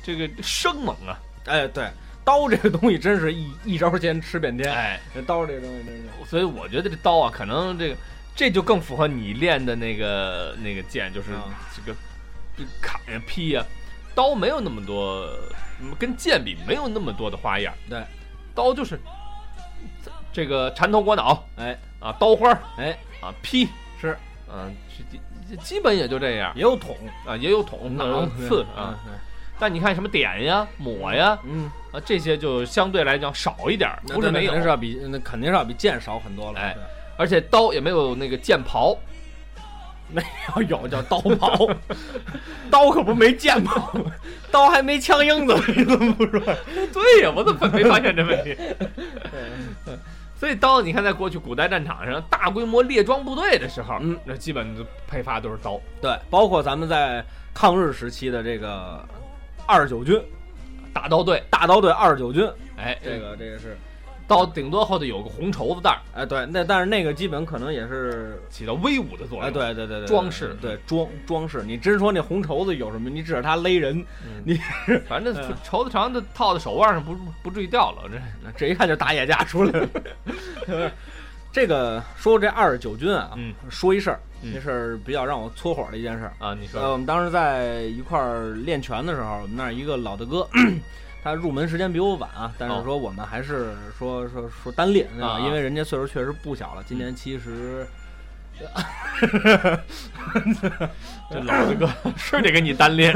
这个生猛啊，哎，对，刀这个东西真是一一招鲜吃遍天。哎，这刀这个东西真是，所以我觉得这刀啊，可能这个这就更符合你练的那个那个剑，就是这个砍呀、劈呀，刀没有那么多，嗯跟剑比没有那么多的花样。对，刀就是这个缠头裹脑。哎。啊，刀花儿。哎，啊，劈。是。啊，是基基本也就这样。也有捅，啊，也有捅、嗯榔、刺啊。，但你看什么点呀、抹呀，嗯，啊，这些就相对来讲少一点儿，不是没有。那肯定，是要比那肯定是要比剑少很多了。哎而且刀也没有那个剑刨，对，要有叫刀刨，刀可不没剑刨，刀还没枪缨子，你怎么不说？对呀，我怎么没发现这问题？所以刀，你看，在过去古代战场上，大规模列装部队的时候，嗯，那基本配发都是刀，对，包括咱们在抗日时期的这个二十九军大刀队。大刀队二十九军，哎，这个这个是，刀顶多后头有个红绸子带儿，哎，对，那但是那个基本可能也是。起到威武的作用。哎，，对对对对，装饰对装装饰。你真说那红绸子有什么？你指着它勒人，你 反正嗯绸子长的套在手腕上不不至于掉了。这这一看就打野架出来了。这个说这二十九军啊，嗯说一事儿，嗯这事儿比较让我搓火的一件事儿。啊，你呃，说我们当时在一块儿练拳的时候，我们那儿一个老大哥，他入门时间比我晚啊，但是哦说我们还是说说说单练因为人家岁数确实不小了，今年七十。这老子哥是得给你单练。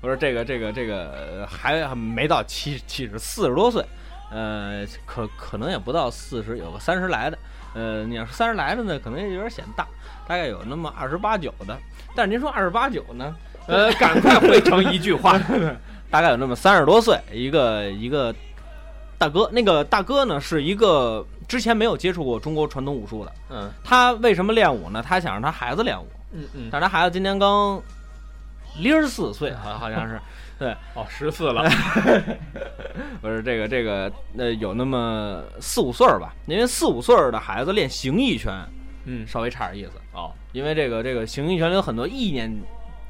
我说这个这个这个还还没到七七十，四十多岁，呃，可可能也不到四十，有个三十来的。呃，你要是三十来的呢，可能也有点显大，大概有那么二十八九的。但是您说二十八九呢，呃，赶快汇成一句话。大概有那么三十多岁，一个一个大哥。那个大哥呢，是一个之前没有接触过中国传统武术的。嗯他为什么练武呢？他想让他孩子练武，嗯嗯，但是他孩子今年刚零十四岁，好好像是。对哦，十四了。不是这个这个呃，有那么四五岁儿吧，因为四五岁儿的孩子练形意拳嗯，稍微差点意思，哦，因为这个这个形意拳里有很多意念，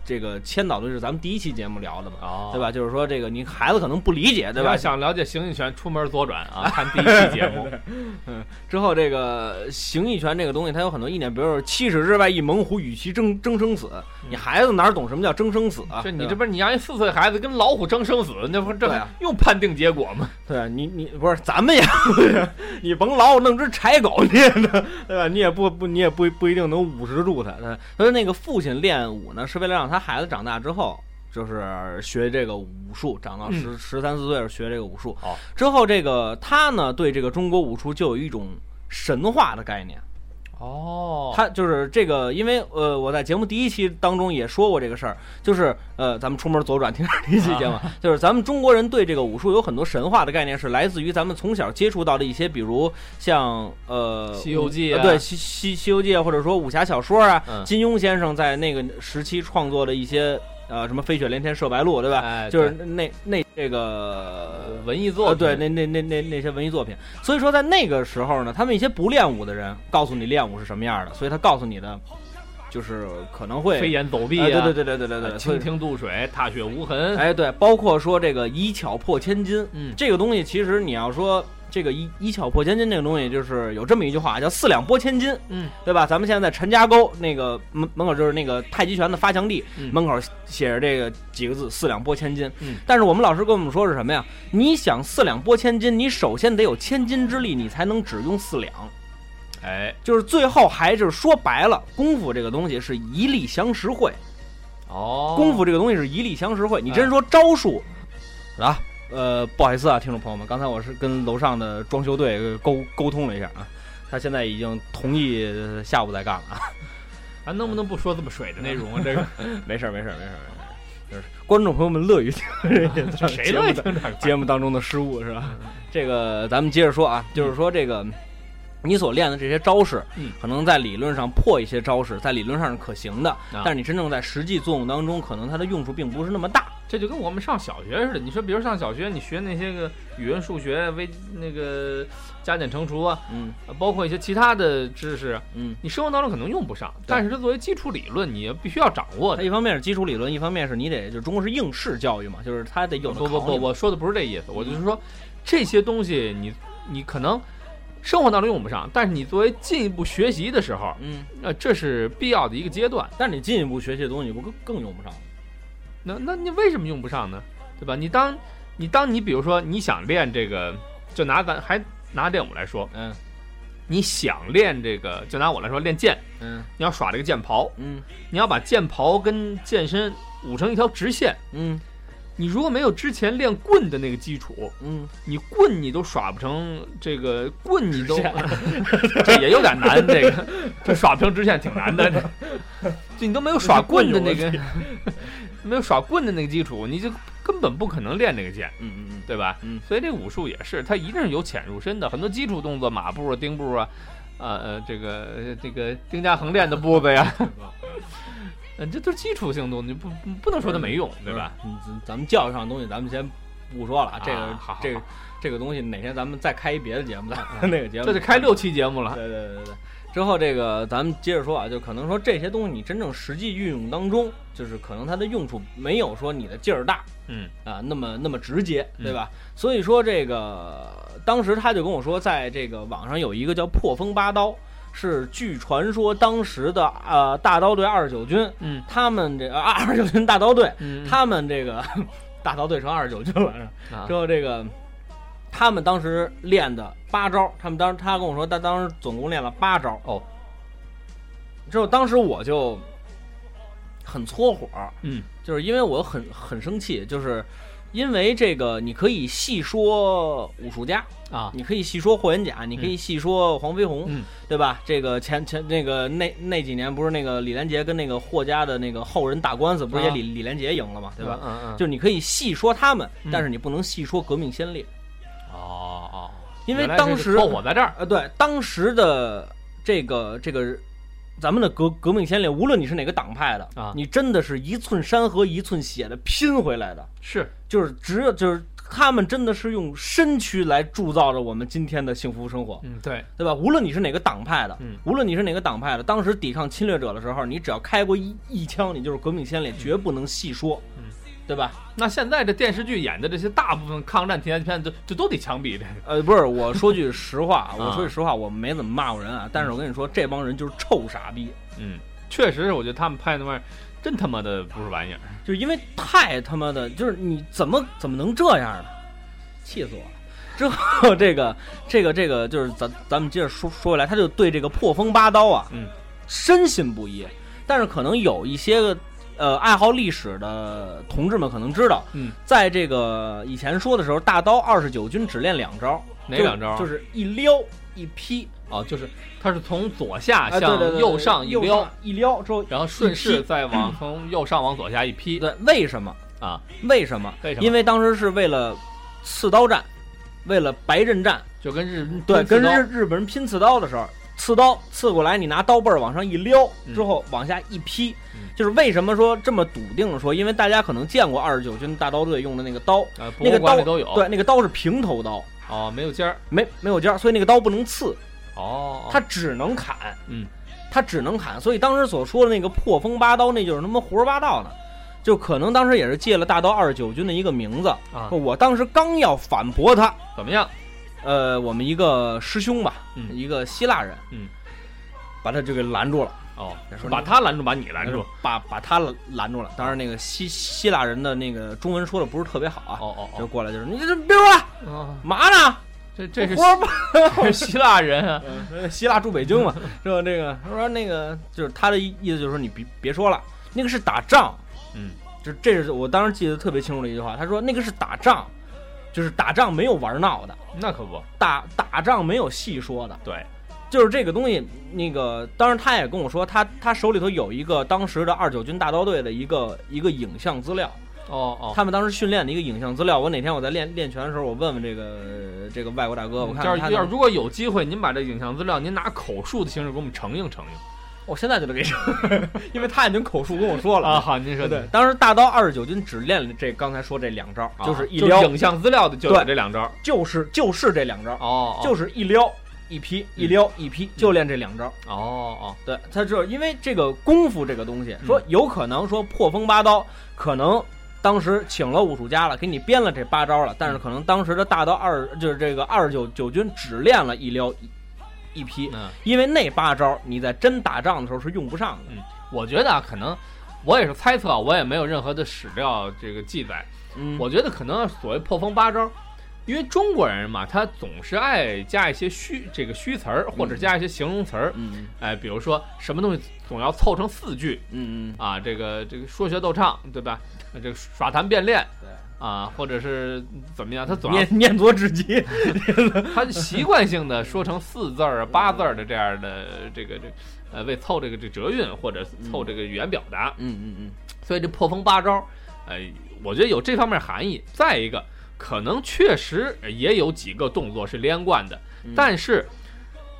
这个千岛的是咱们第一期节目聊的嘛，哦，对？吧？就是说这个你孩子可能不理解，对对吧？想了解形意拳，出门左转啊，看第一期节目。嗯，之后这个形意拳这个东西，它有很多意念，比如说七尺之外一猛虎，与其争争生死。你孩子哪懂什么叫争生死啊？这你这不是你让一四岁孩子跟老虎争生死，那不是这对啊用判定结果吗？对啊，你你不是咱们也 你甭老弄只柴狗练的，对吧？你也不不你也不不一定能捂实住它。对所以那个父亲练武呢，是为了让他孩子长大之后。就是学这个武术，长到十十三四岁学这个武术。哦，之后这个他呢，对这个中国武术就有一种神话的概念。哦。他就是这个，因为呃，我在节目第一期当中也说过这个事儿，就是呃，咱们出门左转听第一期节目，就是咱们中国人对这个武术有很多神话的概念，是来自于咱们从小接触到的一些，比如像呃《西游记啊。对《西西西游记》啊，或者说武侠小说啊，嗯。金庸先生在那个时期创作的一些呃什么飞雪连天射白鹿，对吧？哎，就是对那那这个文艺作对，那那那那那些文艺作品。所以说，在那个时候呢，他们一些不练武的人告诉你练武是什么样的，所以他告诉你的就是可能会飞檐走壁对对对对对对对，蜻蜓渡水，踏雪无痕。哎对，包括说这个以巧破千金，嗯这个东西其实你要说这个一一巧破千金这个东西，就是有这么一句话叫四两拨千斤，嗯，对吧？咱们现在在陈家沟那个门门口就是那个太极拳的发祥地，嗯门口写着这个几个字“四两拨千斤”。嗯，但是我们老师跟我们说是什么呀？你想四两拨千斤，你首先得有千斤之力，你才能只用四两。哎，就是最后还是说白了，功夫这个东西是一力降十会。哦，功夫这个东西是一力降十会。你真说招数啊？呃，不好意思啊，听众朋友们，刚才我是跟楼上的装修队呃沟沟通了一下啊，他现在已经同意呃下午再干了 啊。咱能不能不说这么水的内容啊？这个 没事儿，没事儿，没事儿，没事儿。就是观众朋友们乐于听这 谁乐意节目的听这？节目当中的失误是吧？这个咱们接着说啊，就是说这个你所练的这些招式，嗯可能在理论上破一些招式，在理论上是可行的，啊但是你真正在实际作用当中，可能它的用处并不是那么大。这就跟我们上小学似的。你说，比如上小学，你学那些个语文、数学、微那个加减乘除啊，嗯包括一些其他的知识，嗯，你生活当中可能用不上，但是它作为基础理论，你必须要掌握的。它一方面是基础理论，一方面是你得就中国是应试教育嘛，就是它得有的不不不，我说的不是这意思，我就是说这些东西你你可能生活当中用不上，但是你作为进一步学习的时候，嗯，呃，这是必要的一个阶段。但是你进一步学习的东西，你不更更用不上吗？那那你为什么用不上呢？对吧？你当你当你比如说你想练这个，就拿咱还拿练武来说，嗯你想练这个，就拿我来说练剑，嗯你要耍这个剑袍，嗯你要把剑袍跟剑身舞成一条直线，嗯你如果没有之前练棍的那个基础，嗯，你棍你都耍不成这个棍你都，这也有点难，这个。这耍不成直线挺难的，这你都没有耍棍的那个，没有耍棍的那个基础，你就根本不可能练这个剑，嗯嗯嗯，对吧？嗯。所以这武术也是，它一定是由浅入深的，很多基础动作，马步啊、丁步啊，呃呃，这个呃这个丁家横练的步子呀，嗯，这都是基础性东西，不不不能说它没用，对吧？嗯？咱咱们教育上的东西，咱们先不说了，这个啊好好这个这个东西哪天咱们再开一别的节目，咱 那个节目这得开六期节目了。对对对对对。之后这个咱们接着说啊，就可能说这些东西你真正实际运用当中，就是可能它的用处没有说你的劲儿大嗯啊那么那么直接，对吧？所以说这个当时他就跟我说，在这个网上有一个叫破风八刀，是据传说当时的呃大刀队二十九军，嗯。他们这 二十九军大刀队，嗯，他们这个 大刀队成二十九军了，之后这个他们当时练的八招，他们当时他跟我说，他当时总共练了八招。哦，之后当时我就很搓火，嗯。就是因为我很很生气，就是因为这个你可以细说武术家，啊，你可以细说霍元甲，你可以细说黄飞鸿，嗯。对吧？这个前前那个那那几年不是那个李连杰跟那个霍家的那个后人打官司，不是也啊。李、李连杰赢了嘛，对吧？嗯嗯，就是你可以细说他们，嗯。但是你不能细说革命先烈，哦哦，因为当时是篝火在这儿，呃，对，当时的这个这个咱们的革革命先烈，无论你是哪个党派的啊。你真的是一寸山河一寸血的拼回来的，是。就是只有就是他们真的是用身躯来铸造着我们今天的幸福生活，嗯对，对吧？无论你是哪个党派的，嗯。无论你是哪个党派的，当时抵抗侵略者的时候，你只要开过一一枪，你就是革命先烈，绝不能细说，嗯对吧？那现在这电视剧演的这些大部分抗战题材片，就就都得枪毙这个，呃，不是，我说句实话，我啊说句实话，我没怎么骂过人啊，但是我跟你说，这帮人就是臭傻逼。嗯，确实，我觉得他们拍那玩意儿真他妈的不是玩意儿，就是因为太他妈的，就是你怎么怎么能这样呢？气死我了！之后这个这个这个就是咱咱们接着说说回来，他就对这个破风八刀啊，嗯，深信不疑。但是可能有一些个呃爱好历史的同志们可能知道，嗯，在这个以前说的时候，大刀二十九军只练两招，哪两招？就是一撩一劈，哦，就是它是从左下向右上一右撩，一撩之后，然后顺势再往从右上往左下一劈对，为什么？啊，为什么？为什么？因为当时是为了刺刀战，为了白刃战，就跟日对，跟日日本人拼刺刀的时候，刺刀刺过来，你拿刀背儿往上一撩，嗯。之后往下一劈，嗯。就是为什么说这么笃定的说，因为大家可能见过二十九军大刀队用的那个刀，呃，那个刀里都有，对，那个刀是平头刀，哦，没有尖儿，没没有尖儿，所以那个刀不能刺，哦，它只能砍，嗯，它只能砍，所以当时所说的那个破风八刀，那就是他妈胡说八道呢。就可能当时也是借了大刀二十九军的一个名字，啊，我当时刚要反驳他，怎么样？呃，我们一个师兄吧，嗯。一个希腊人，嗯，把他就给拦住了，哦说，把他拦住，把你拦住，，把把他拦住了。当然，那个希希腊人的那个中文说的不是特别好啊，哦哦哦。就过来就是你这别说了，哦，嘛呢？这 这是希腊人啊，呃 希腊住北京嘛，是吧？这个他说那个就是他的意意思就是说你别别说了，那个是打仗，嗯，就这是我当时记得特别清楚的一句话，他说那个是打仗，就是打仗没有玩闹的，那可不，打打仗没有细说的。对，就是这个东西，那个当然他也跟我说，他他手里头有一个当时的二九军大刀队的一个一个影像资料，哦哦，他们当时训练的一个影像资料。我哪天我在练练拳的时候，我问问这个这个外国大哥，我看要是如果有机会，您把这影像资料，您拿口述的形式给我们呈应呈应我现在就得给你，因为他已经口述跟我说了。啊。。好，您说对，当时大刀二十九军只练了这刚才说这两招，啊。就是一撩，影像资料的就这两招，就是就是这两招，哦，嗯就是一撩一劈，一撩一劈，就练这两招。哦哦，对，他就是因为这个功夫这个东西，嗯。说有可能说破风八刀，可能当时请了武术家了，给你编了这八招了，但是可能当时的大刀二就是这个二十九九军只练了一撩一批，嗯，因为那八招你在真打仗的时候是用不上的。嗯我觉得啊，可能我也是猜测，我也没有任何的史料这个记载，嗯，我觉得可能所谓破风八招，因为中国人嘛，他总是爱加一些虚这个虚词儿，或者加一些形容词儿。嗯哎，比如说什么东西总要凑成四句。嗯嗯，啊，这个这个说学逗唱，对吧？呃这个耍谈变练。对，啊，或者是怎么样，他总念念作之极，他习惯性的说成四字儿啊、八字儿的这样的这个这个呃，为凑这个这折韵或者凑这个语言表达，嗯嗯嗯，所以这破风八招，呃，我觉得有这方面含义。再一个，可能确实也有几个动作是连贯的，嗯但是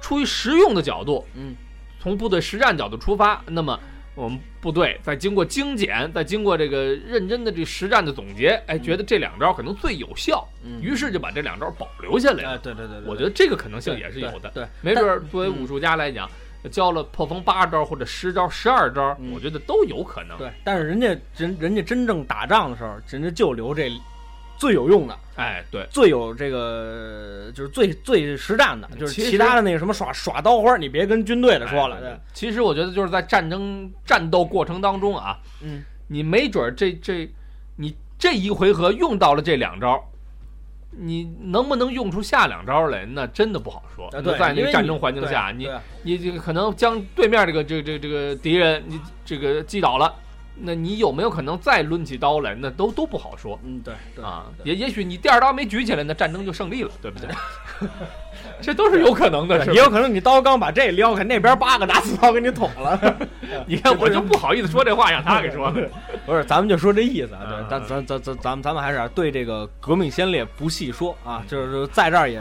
出于实用的角度，嗯，从部队实战角度出发，那么我们部队在经过精简，在经过这个认真的这实战的总结，哎，觉得这两招可能最有效，嗯。于是就把这两招保留下来。了。哎，对对对对，我觉得这个可能性也是有的，对，没准儿作为武术家来讲，教了破风八招或者十招、十二招，嗯。我觉得都有可能。对，但是人家人人家真正打仗的时候，人家就留这最有用的，哎，对，最有这个就是最最实战的，就是其他的那个什么耍耍刀花，你别跟军队的说了，哎对，其实我觉得就是在战争战斗过程当中啊，嗯，你没准儿这这你这一回合用到了这两招。你能不能用出下两招来？那真的不好说。那在那个战争环境下，你你这个可能将对面这个这个这个这个敌人你这个击倒了，那你有没有可能再抡起刀来？那都都不好说。嗯对对啊，对也也许你第二刀没举起来，那战争就胜利了，对不对？这都是有可能的，也有可能你刀刚把这撩开，那边八个拿刺刀给你捅了。你看我就不好意思说这话，让他给说的。不是，咱们就说这意思啊，对嗯，咱咱咱咱咱们咱们还是对这个革命先烈不细说啊，就是在这儿也，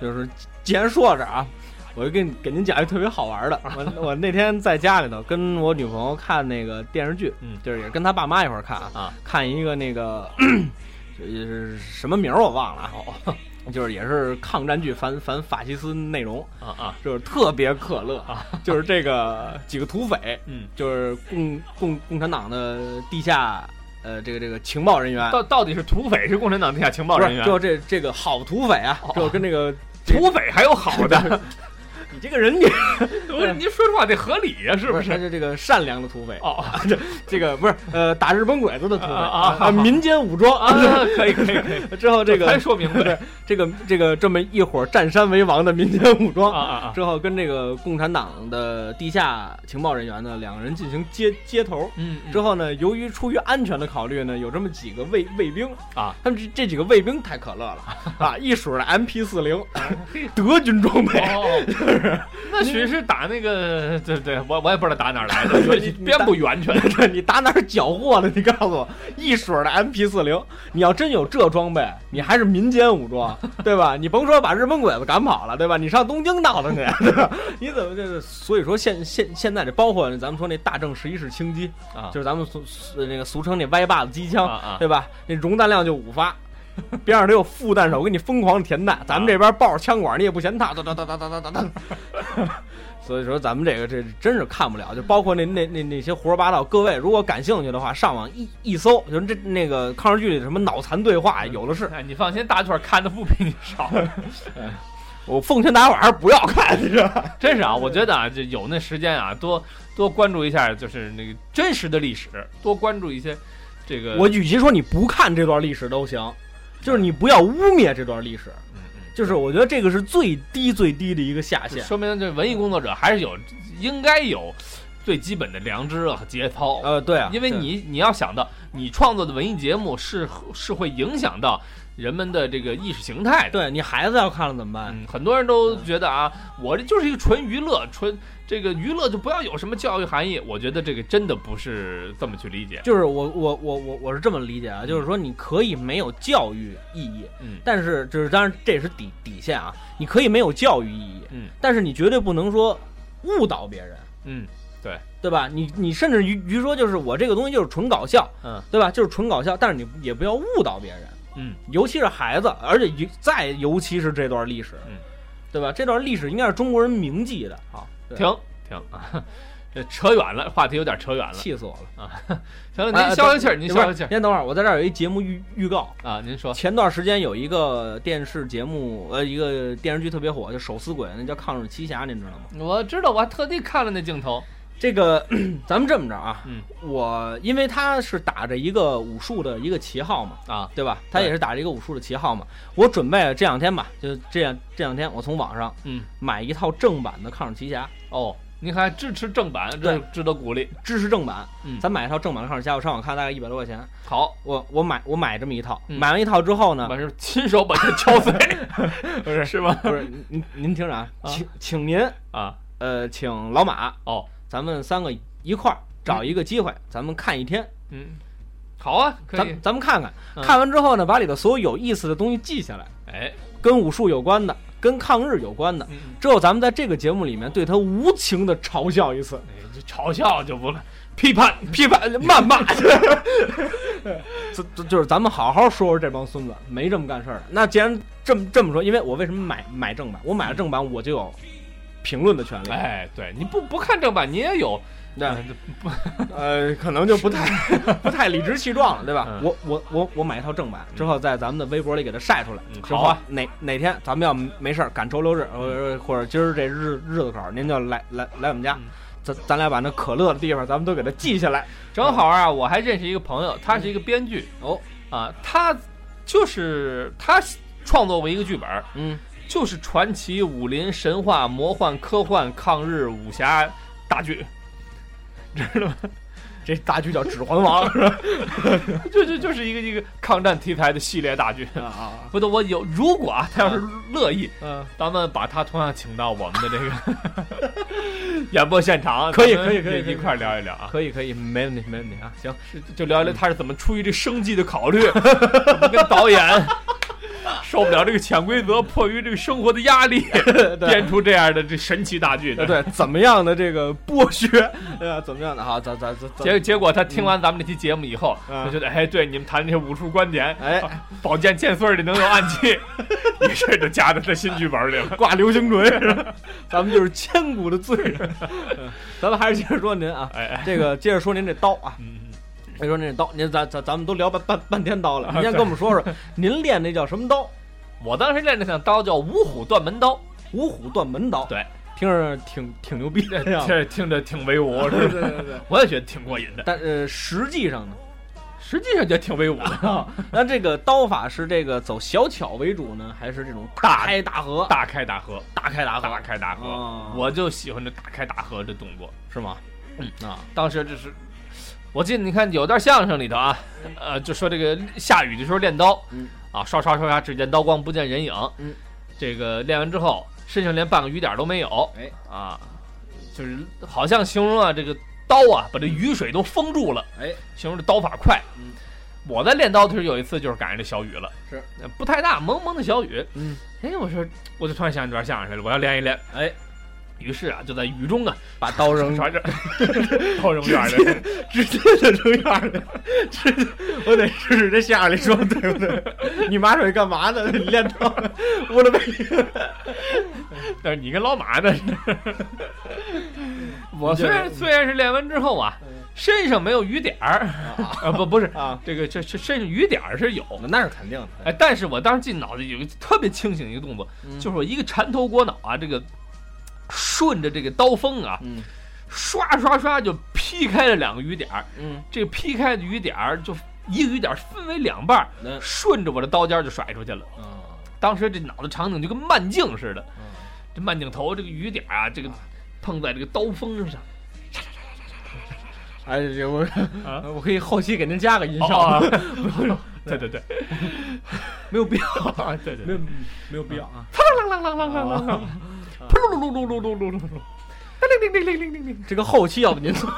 就是既然说到这儿啊，我就给你给您讲一个特别好玩的。我我那天在家里头跟我女朋友看那个电视剧，嗯。就是也跟她爸妈一块儿看啊，看一个那个 也是什么名儿我忘了啊，哦。就是也是抗战剧反反法西斯内容，啊啊，就是特别可乐啊，就是这个几个土匪。嗯，就是共共共产党的地下呃这个这个情报人员，到到底是土匪是共产党地下情报人员？就这这个好土匪啊，哦。就跟这个土匪还有好的，你这个人你不是您说实话得合理呀，是不是？他是这个善良的土匪，哦。这这个不是呃打日本鬼子的土匪啊啊民间武装啊，可以可以可以，之后这个还说明白。这个这个这么一伙占山为王的民间武装啊！之后跟这个共产党的地下情报人员呢两个人进行接接头。嗯，之后呢，由于出于安全的考虑呢，有这么几个卫卫兵啊，他们这这几个卫兵太可乐了 啊，一水的 MP 四零，德军装备，哦，那许是打那个，对对，我我也不知道打哪儿来的，你编不完全。你打哪儿缴获的？你告诉我，一水的 MP 四零，你要真有这装备，你还是民间武装，对吧？你甭说把日本鬼子赶跑了，对吧？你上东京闹腾去，对吧？你怎么这个？所以说现现现在这包括咱们说那大正十一式轻机，啊就是咱们俗俗那个俗称那歪把子机枪，啊啊对吧？那容弹量就五发。边上得有副弹手给你疯狂填弹，咱们这边抱着枪管你也不嫌烫，哒哒哒哒哒哒哒哒。所以说咱们这个这真是看不了，就包括那那那那些胡说八道。各位如果感兴趣的话，上网一一搜，就是这那个抗日剧里什么脑残对话有的是。哎，你放心，大圈看的不比你少，我奉劝大家伙还是不要看，你知道吧？真是啊！我觉得啊，就有那时间啊，多多关注一下，就是那个真实的历史，多关注一些这个。我与其说你不看这段历史都行，就是你不要污蔑这段历史。就是我觉得这个是最低最低的一个下限。说明这文艺工作者还是有应该有最基本的良知啊和节操。呃，对啊，因为你你要想到，你创作的文艺节目是是会影响到人们的这个意识形态。对你孩子要看了怎么办？嗯，很多人都觉得啊，我这就是一个纯娱乐，纯这个娱乐就不要有什么教育含义。我觉得这个真的不是这么去理解。就是我我我我我是这么理解啊，就是说你可以没有教育意义，嗯但是就是当然这也是底底线啊，你可以没有教育意义，嗯但是你绝对不能说误导别人，嗯对对吧？你你甚至于于说就是我这个东西就是纯搞笑，嗯对吧？就是纯搞笑，但是你也不要误导别人，嗯，尤其是孩子，而且尤再尤其是这段历史，嗯，对吧？这段历史应该是中国人铭记的，好，停停啊，这扯远了，话题有点扯远了。气死我了啊！行了，哎您消消气儿，您消消气儿先等会儿，我在这儿有一节目预预告。啊。您说前段时间有一个电视节目，呃，一个电视剧特别火，叫《手撕鬼》，那叫《抗日奇侠》，您知道吗？我知道，我还特地看了那镜头。这个 咱们这么着啊，嗯，我因为他是打着一个武术的一个旗号嘛，啊，对吧？他也是打着一个武术的旗号嘛。我准备这两天吧，就这样这两天我从网上嗯，买一套正版的抗日奇侠，哦，您还支持正版，这值得鼓励。支持正版。嗯。咱买一套正版的抗日奇侠，我上网看大概一百多块钱，好，我我买我买这么一套，嗯。买完一套之后呢，完事儿亲手把它敲碎，不是 是吗？不是您您听着啊，啊。请请您啊，呃请老马，哦，咱们三个一块儿找一个机会，咱们看一天，嗯，好啊，可以。咱，咱们看看，嗯。看完之后呢，把里头所有有意思的东西记下来，哎，跟武术有关的，跟抗日有关的，嗯，之后咱们在这个节目里面对他无情的嘲笑一次，哎这嘲笑就不了，批判批判谩骂，这这就是咱们好好说说这帮孙子没这么干事儿的。那既然这么这么说，因为我为什么买买正版？我买了正版，我就有评论的权利。哎，对，你不不看正版，你也有，对，嗯。这不呃，可能就不太 不太理直气壮了，对吧？嗯。我我我我买一套正版之后，在咱们的微博里给它晒出来。好啊，哪哪天咱们要没事儿赶周六日，呃，或者今儿这日日子口，您就来来来我们家嗯，咱咱俩把那可乐的地方咱们都给它记下来。正好啊，我还认识一个朋友，他是一个编剧。哦，啊，他就是他创作过一个剧本，嗯，就是传奇、武林、神话、魔幻、科幻、抗日、武侠大剧，知道吗？这大剧叫《指环王》是吧？就就就是一个一个抗战题材的系列大剧。啊啊，不对，我有如果啊，他要是乐意，嗯，咱们把他同样请到我们的这个 演播现场，可以可以可以一块聊一聊啊。可以可以，没问题没问题啊。行，就聊一聊他是怎么出于这生计的考虑，怎么跟导演 受不了这个潜规则，迫于这个生活的压力，编出这样的这神奇大剧。对对，怎么样的这个剥削，对吧？怎么样的 哈？咱咱咱咱结结果他听完咱们这期节目以后，嗯他觉得哎，对你们谈这些武术观点，哎，宝剑剑穗里能有暗器，于是就加到他新剧本里了。挂流星锤是吧？咱们就是千古的罪人。嗯咱们还是接着说您啊，哎哎，这个接着说您这刀啊，嗯，接着说那刀，您咱咱咱们都聊半半半天刀了，啊您先跟我们说说，您练那叫什么刀？我当时练那项刀叫五虎断门刀，五虎断门刀。对，听着挺挺牛逼的样子。这听着挺威武，对是不是？对对对。我也觉得挺过瘾的，但呃，实际上呢，实际上就挺威武的。啊，那这个刀法是这个走小巧为主呢，还是这种大开大合？大开大合，大开大合大开大合，哦我就喜欢这大开大合这动作。是吗？嗯啊，当时这是，我记得你看有段相声里头啊，呃，就说这个下雨的时候练刀，嗯。啊，刷刷刷刷，只见刀光不见人影，嗯，这个练完之后身上连半个雨点都没有，哎。啊，就是好像形容啊这个刀啊把这雨水都封住了，哎，形容这刀法快。嗯。我在练刀的时候有一次就是赶上这小雨了，是。呃不太大，蒙蒙的小雨，嗯，哎，我说我就突然想起这段相声来了，我要练一练，哎，于是啊就在雨中啊把刀扔刷着，刀扔院里。直接就扔院儿里，我得试试这相声里说对不对？你马水干嘛呢？你练刀，我的背。但是你跟老马那是，我虽然虽然是练完之后啊，身上没有雨点儿啊，不不是啊，这个这这身上雨点儿是有，那是肯定的。哎，但是我当时进脑子有一个特别清醒的一个动作，嗯就是我一个缠头裹脑啊，这个顺着这个刀锋啊，嗯。刷刷刷就劈开了两个雨点儿，嗯。这个劈开的雨点儿就一个雨点儿分为两半顺着我的刀尖就甩出去了。啊。当时这脑子场景就跟慢镜似的，啊。这慢镜头这个雨点儿啊，这个碰在这个刀锋上。哎，这我啊？我可以后期给您加个音效，啊，对对对，没有必要，啊对对没有没有必要啊。啷啷啷啷啷啷啷，噗噜噜噜噜噜噜噜噜，铃铃铃铃铃铃铃。这个后期要不您做，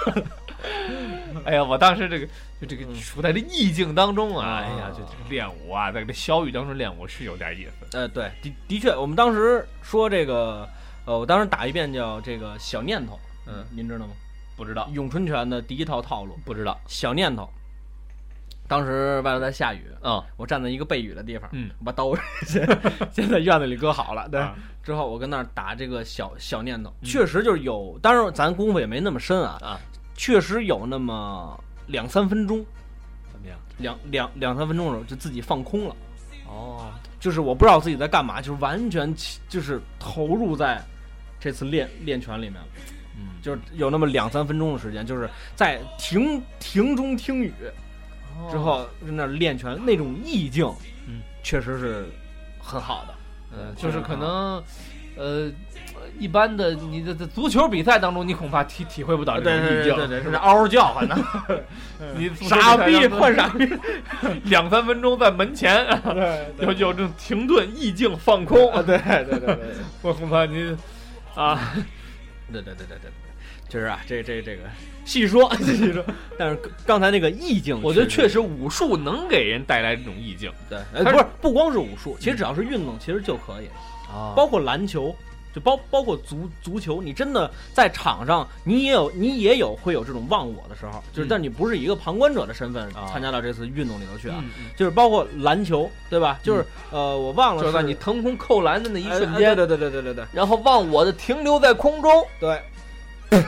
哎呀，我当时这个就这个嗯处在这意境当中啊，啊哎呀，就这个练武啊，在这小雨当中练武是有点意思。呃，对，的的确，我们当时说这个，呃，我当时打一遍叫这个小念头，嗯，您知道吗？不知道，咏春拳的第一套套路，不知道。小念头。当时外头在下雨，嗯。我站在一个背雨的地方，嗯，我把刀先 先在院子里搁好了，对。啊。之后我跟那儿打这个小小念头，嗯。确实就是有，当然咱功夫也没那么深啊，啊，确实有那么两三分钟，怎么样？两两两三分钟的时候就自己放空了，哦，就是我不知道自己在干嘛，就是完全就是投入在这次练练拳里面了。嗯，就是有那么两三分钟的时间，就是在庭庭中听雨之后在那练拳，那种意境，嗯，确实是很好的。呃，就是可能，呃，一般的你的在足球比赛当中，你恐怕体体会不到这种意境，对对，是是？嗷嗷叫唤的，你傻逼换傻逼，两三分钟在门前，对有有这种停顿、意境、放空，啊，对对对对对。我恐怕你啊，对对对对对对，就是啊，这这这个细说 细说，但是刚才那个意境，我觉得确实武术能给人带来这种意境。对，不是不光是武术，其实只要是运动，其实就可以，啊包括篮球，就包包括足足球，你真的在场上，你也有你也有会有这种忘我的时候，就是嗯。但你不是以一个旁观者的身份啊参加到这次运动里头去啊，就是包括篮球，对吧？就是呃，我忘了就是在你腾空扣篮的那一瞬间，哎对对对对对对。然后忘我的停留在空中，对，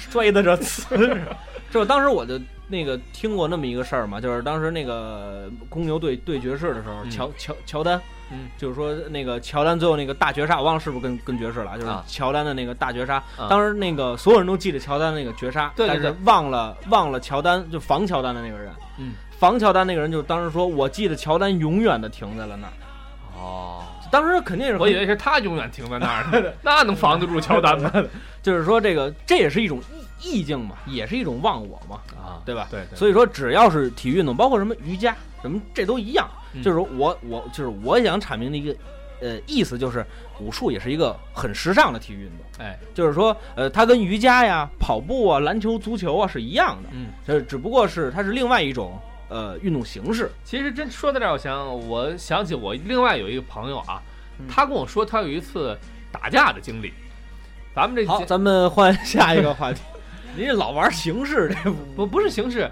摔的这呲。是，就是当时我就那个听过那么一个事儿嘛，就是当时那个公牛队对爵士的时候，嗯乔乔乔丹，嗯，就是说那个乔丹最后那个大绝杀，我忘了是不是跟跟爵士了，就是啊。乔丹的那个大绝杀，啊。当时那个所有人都记得乔丹那个绝杀，但是忘了忘了乔丹就防乔丹的那个人，嗯，防乔丹那个人就当时说，我记得乔丹永远的停在了那儿，哦，当时肯定是我以为是他永远停在那儿呢，那能防得住乔丹吗？就是说这个这也是一种意意境嘛，也是一种忘我嘛，啊，对吧？对对，所以说，只要是体育运动，包括什么瑜伽，什么这都一样。嗯就是说我我就是我想阐明的一个呃意思，就是武术也是一个很时尚的体育运动。哎，就是说，呃，它跟瑜伽呀、跑步啊、篮球、足球啊是一样的，嗯，就是只不过是它是另外一种呃运动形式。其实真说到这儿，我想我想起我另外有一个朋友啊嗯，他跟我说他有一次打架的经历。咱们这好，咱们换下一个话题。您这老玩形式，这不不不是形式，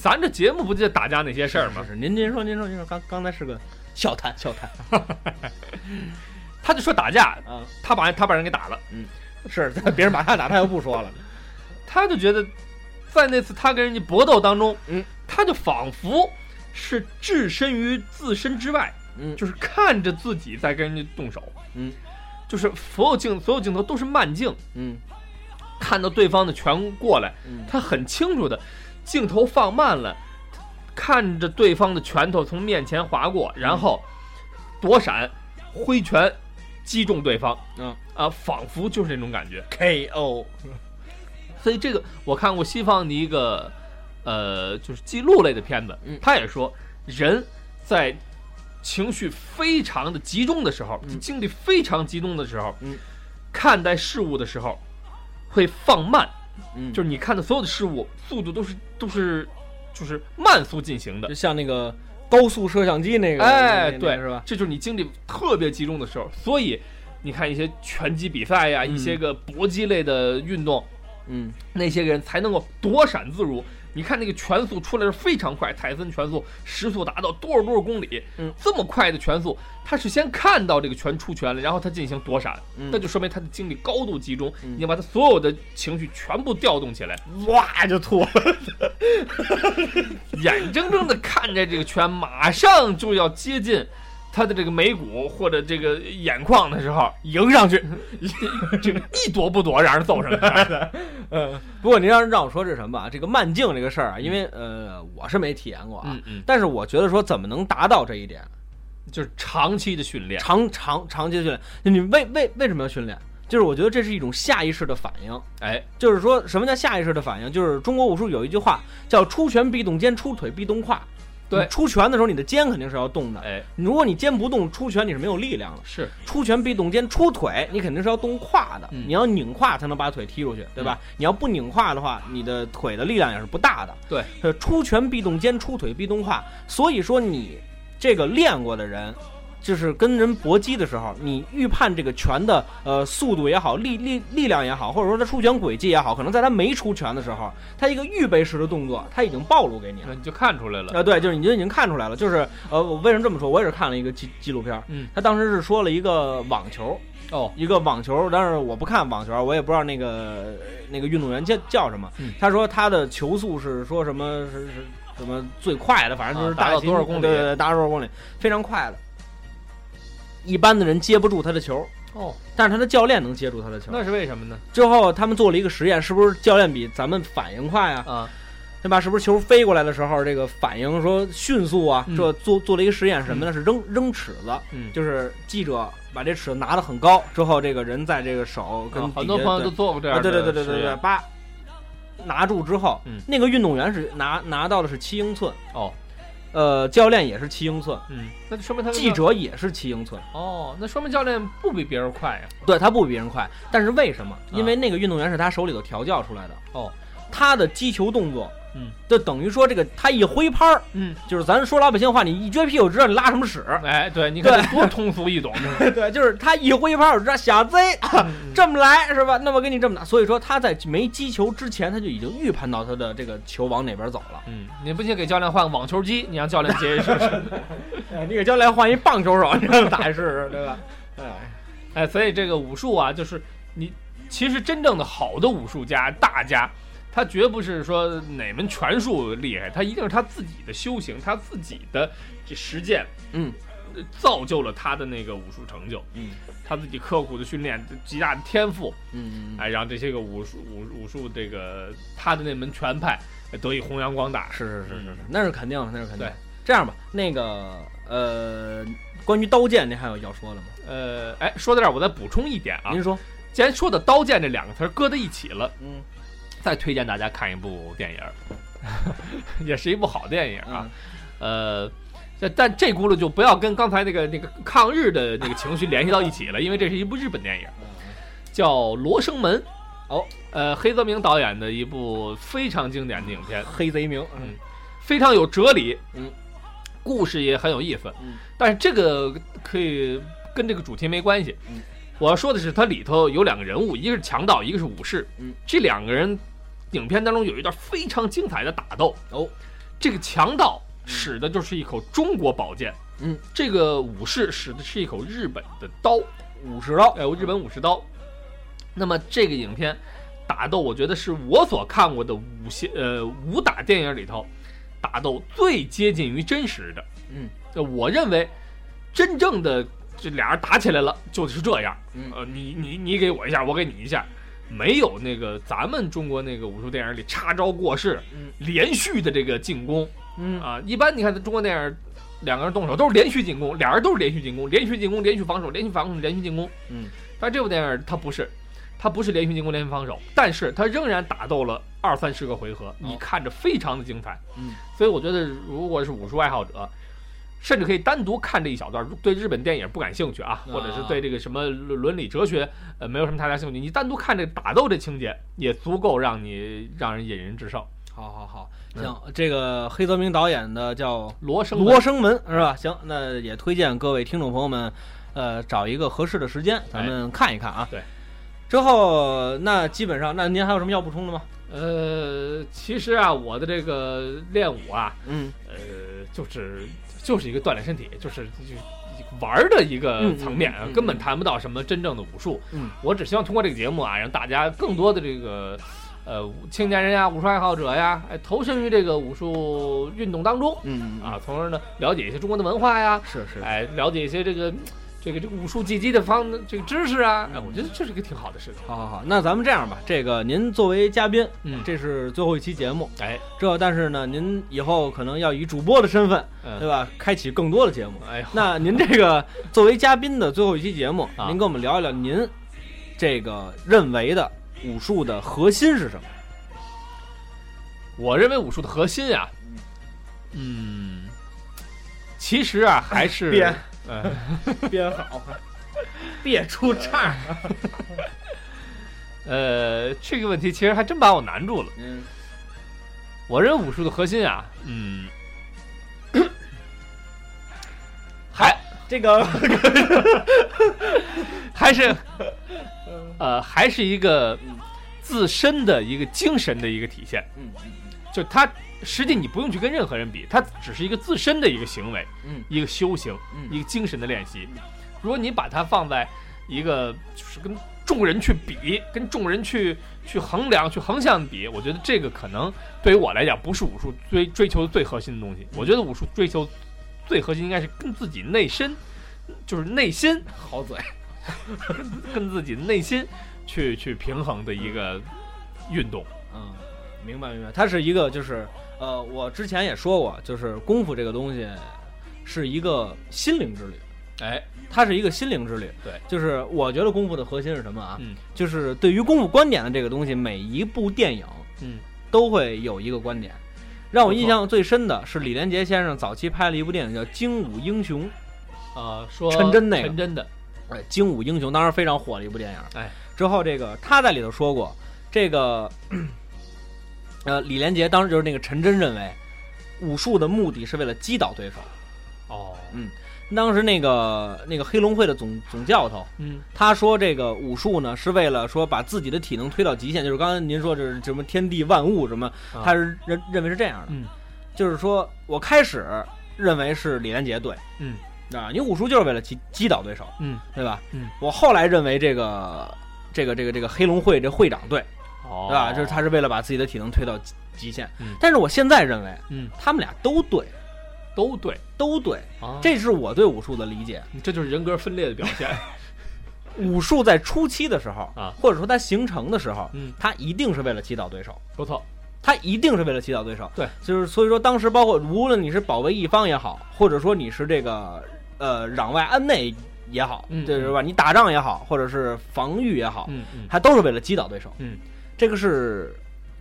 咱这节目不就打架那些事儿吗是？是，您您说您说您说，刚刚才是个笑谈笑谈 他就说打架，啊，他把他把人给打了，嗯是 别人把他打，他又不说了。他就觉得在那次他跟人家搏斗当中，嗯，他就仿佛是置身于自身之外，嗯，就是看着自己在跟人家动手，嗯，就是所有镜所有镜头都是慢镜，嗯。看到对方的拳过来，嗯。他很清楚的，镜头放慢了，看着对方的拳头从面前划过，然后躲闪、挥拳击中对方，嗯。啊，仿佛就是那种感觉。，KO。所以这个我看过西方的一个呃，就是记录类的片子，嗯他也说人在情绪非常的集中的时候，嗯精力非常集中的时候，嗯看待事物的时候会放慢，嗯，就是你看的所有的事物速度都是都是就是慢速进行的就。像那个高速摄像机那个，哎，对，是吧？这就是你精力特别集中的时候，所以你看一些拳击比赛呀，嗯一些个搏击类的运动，嗯那些个人才能够躲闪自如。你看那个全速出来是非常快，泰森全速时速达到多少多少公里，嗯这么快的全速，他是先看到这个拳出拳了，然后他进行躲闪，嗯那就说明他的精力高度集中，嗯你要把他所有的情绪全部调动起来，哇就吐了。眼睁睁的看着这个拳马上就要接近他的这个眉骨或者这个眼眶的时候，迎上去。这个一躲不躲，让人揍上去。嗯，不过您让让我说这什么吧，这个慢镜这个事儿啊，因为呃我是没体验过啊，嗯嗯，但是我觉得说怎么能达到这一点，就是长期的训练。长长长期的训练，你为为为什么要训练？就是我觉得这是一种下意识的反应，哎，就是说什么叫下意识的反应？就是中国武术有一句话叫“出拳必动肩，出腿必动胯”。对出拳的时候你的肩肯定是要动的，哎，如果你肩不动，出拳你是没有力量的。是，出拳必动肩，出腿你肯定是要动胯的，嗯你要拧胯才能把腿踢出去，对吧？你要不拧胯的话，你的腿的力量也是不大的。对，呃，出拳必动肩，出腿必动胯。所以说你这个练过的人，就是跟人搏击的时候，你预判这个拳的呃速度也好，力力力量也好，或者说他出拳轨迹也好，可能在他没出拳的时候，他一个预备式的动作，他已经暴露给你了。你就看出来了。啊，对，就是你就已经看出来了，就是呃，我为什么这么说？我也是看了一个纪纪录片，嗯，他当时是说了一个网球，哦，一个网球，但是我不看网球，我也不知道那个那个运动员叫叫什么。嗯他说他的球速是说什么是是什么最快的，反正就是啊达到多少公里对对对，达到多少公里，非常快的。一般的人接不住他的球，哦，但是他的教练能接住他的球。那是为什么呢？之后他们做了一个实验，是不是教练比咱们反应快啊？啊，对吧？是不是球飞过来的时候，这个反应说迅速啊？嗯这做做了一个实验是什么呢？是扔扔尺子，嗯，就是记者把这尺子拿得很高，之后这个人在这个手跟啊很多朋友都做过这啊，样的对对对对对对，实验叭拿住之后，嗯那个运动员是拿拿到的是七英寸，哦，呃，教练也是七英寸，嗯，那就说明他记者也是七英寸，哦，那说明教练不比别人快呀。对他不比别人快，但是为什么？因为那个运动员是他手里头调教出来的，哦，他的击球动作，嗯，就等于说这个他一挥拍儿，嗯，就是咱说老百姓话，你一撅屁股知道你拉什么屎，哎，对，你看多通俗易懂，对，就是他一挥拍儿，我知道小贼啊，嗯这么来是吧？那么给你这么打，所以说他在没击球之前，他就已经预判到他的这个球往哪边走了。嗯，你不行给教练换个网球机，你让教练接一试试。哎 你给教练换一棒球手，你让他打一试试，对吧？哎，哎，所以这个武术啊，就是你其实真正的好的武术家、大家，他绝不是说哪门拳术厉害，他一定是他自己的修行，他自己的这实践，嗯。呃，造就了他的那个武术成就，嗯。他自己刻苦的训练，极大的天赋，嗯哎，让这些个武术武武术这个他的那门拳派哎得以弘扬光大。是是是是是。嗯，那是肯定的，那是肯定对。这样吧，那个呃，关于刀剑，您还有要说的吗？呃，哎，说到这儿，我再补充一点啊，您说，既然说的刀剑这两个词搁在一起了，嗯再推荐大家看一部电影，也是一部好电影啊。呃，但但这轱辘就不要跟刚才那个那个抗日的那个情绪联系到一起了，因为这是一部日本电影，叫《罗生门》。哦，呃，黑泽明导演的一部非常经典的影片，黑贼明，嗯，非常有哲理，嗯，故事也很有意思，嗯，但是这个可以跟这个主题没关系。嗯，我要说的是，它里头有两个人物，一个是强盗，一个是武士。嗯，这两个人，影片当中有一段非常精彩的打斗。哦，这个强盗使的就是一口中国宝剑，嗯，这个武士使的是一口日本的刀，武士刀，哎，日本武士刀。那么这个影片打斗，我觉得是我所看过的武侠呃武打电影里头打斗最接近于真实的。嗯，呃我认为真正的这俩人打起来了就是这样，嗯呃，你你你给我一下，我给你一下，没有那个咱们中国那个武术电影里插招过式，嗯连续的这个进攻嗯啊。一般你看中国电影。两个人动手都是连续进攻，俩人都是连续进攻，连续进攻，连续防守，连续防守，连续进攻。嗯，但这部电影它不是，它不是连续进攻、连续防守，但是它仍然打斗了二三十个回合，你看着非常的精彩。嗯，所以我觉得，如果是武术爱好者，甚至可以单独看这一小段。对日本电影不感兴趣啊，或者是对这个什么伦伦理哲学呃没有什么太大兴趣，你单独看这打斗这情节，也足够让你让人引人至胜。好好好，嗯行，这个黑泽明导演的叫《罗生门罗生门》是吧？行，那也推荐各位听众朋友们，呃，找一个合适的时间，咱们看一看啊。对。之后，那基本上，那您还有什么要补充的吗？呃，其实啊，我的这个练武啊，嗯呃，就是就是一个锻炼身体，就是就玩儿的一个嗯层面啊，嗯嗯根本谈不到什么真正的武术。嗯，我只希望通过这个节目啊，让大家更多的这个呃青年人呀、武术爱好者呀，哎，投身于这个武术运动当中嗯。啊，，从而呢了解一些中国的文化呀，是是，哎，了解一些这个这个这个武术技击的方这个知识啊，哎，我觉得这是一个挺好的事情。好好好，那咱们这样吧，这个您作为嘉宾，嗯，这是最后一期节目，哎，这但是呢，您以后可能要以主播的身份，对嗯，吧？开启更多的节目。哎，那您这个 作为嘉宾的最后一期节目，啊您跟我们聊一聊您这个认为的武术的核心是什么？我认为武术的核心啊，嗯，其实啊还是 编好，别出岔。呃，这个问题其实还真把我难住了。嗯我认为武术的核心啊，嗯，还这个 还是呃，还是一个自身的一个精神的一个体现。嗯就它实际你不用去跟任何人比，它只是一个自身的一个行为，嗯一个修行，嗯一个精神的练习。如果你把它放在一个就是跟众人去比，跟众人去去衡量、去横向比，我觉得这个可能对于我来讲不是武术追追求最核心的东西。我觉得武术追求最核心应该是跟自己内身，就是内心 好嘴，跟跟自己内心去去平衡的一个运动。嗯，明白明白，它是一个就是呃，我之前也说过，就是功夫这个东西是一个心灵之旅，哎，它是一个心灵之旅。对，就是我觉得功夫的核心是什么啊？嗯就是对于功夫观点的这个东西，每一部电影嗯都会有一个观点。让我印象最深的是李连杰先生早期拍了一部电影叫《精武英雄》，啊，说陈真那个陈真的，哎，《精武英雄》当时非常火的一部电影。哎，之后这个他在里头说过，这个呃，李连杰当时就是那个陈真认为，武术的目的是为了击倒对手。哦，嗯当时那个那个黑龙会的总总教头，嗯他说这个武术呢是为了说把自己的体能推到极限，就是刚才您说这是什么天地万物什么，啊他是认认为是这样的，嗯就是说我开始认为是李连杰对嗯啊，你武术就是为了击击倒对手，嗯，对吧？嗯，我后来认为这个这个这个这个黑龙会这会长对，哦，对吧？就是他是为了把自己的体能推到极极限，嗯但是我现在认为嗯他们俩都对，都对都对，啊，这是我对武术的理解。这就是人格分裂的表现。武术在初期的时候啊，或者说它形成的时候，嗯，它一定是为了击倒对手，不错，它一定是为了击倒对手。对，就是所以说当时包括无论你是保卫一方也好，或者说你是这个呃攘外安内也好，嗯对是吧？你打仗也好，或者是防御也好，嗯嗯，它都是为了击倒对手。嗯，这个是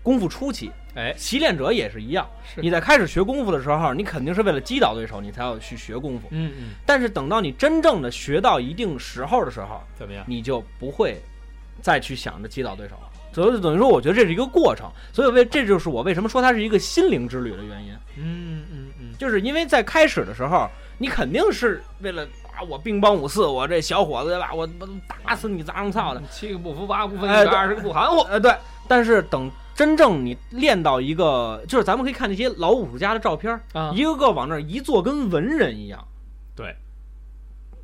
功夫初期，哎，习练者也是一样。是你在开始学功夫的时候，你肯定是为了击倒对手，你才要去学功夫。嗯嗯，但是等到你真正的学到一定时候的时候，怎么样？你就不会再去想着击倒对手了。所以等于说，我觉得这是一个过程。所以为这就是我为什么说它是一个心灵之旅的原因，嗯嗯嗯，就是因为在开始的时候，你肯定是为了啊，我兵帮五四，我这小伙子对吧？我我打死你杂种操的，七个不服，八个不分，哎一百二十个不含糊。哎，对。但是等真正你练到一个，就是咱们可以看那些老武术家的照片一个个往那儿一坐，跟文人一样。对，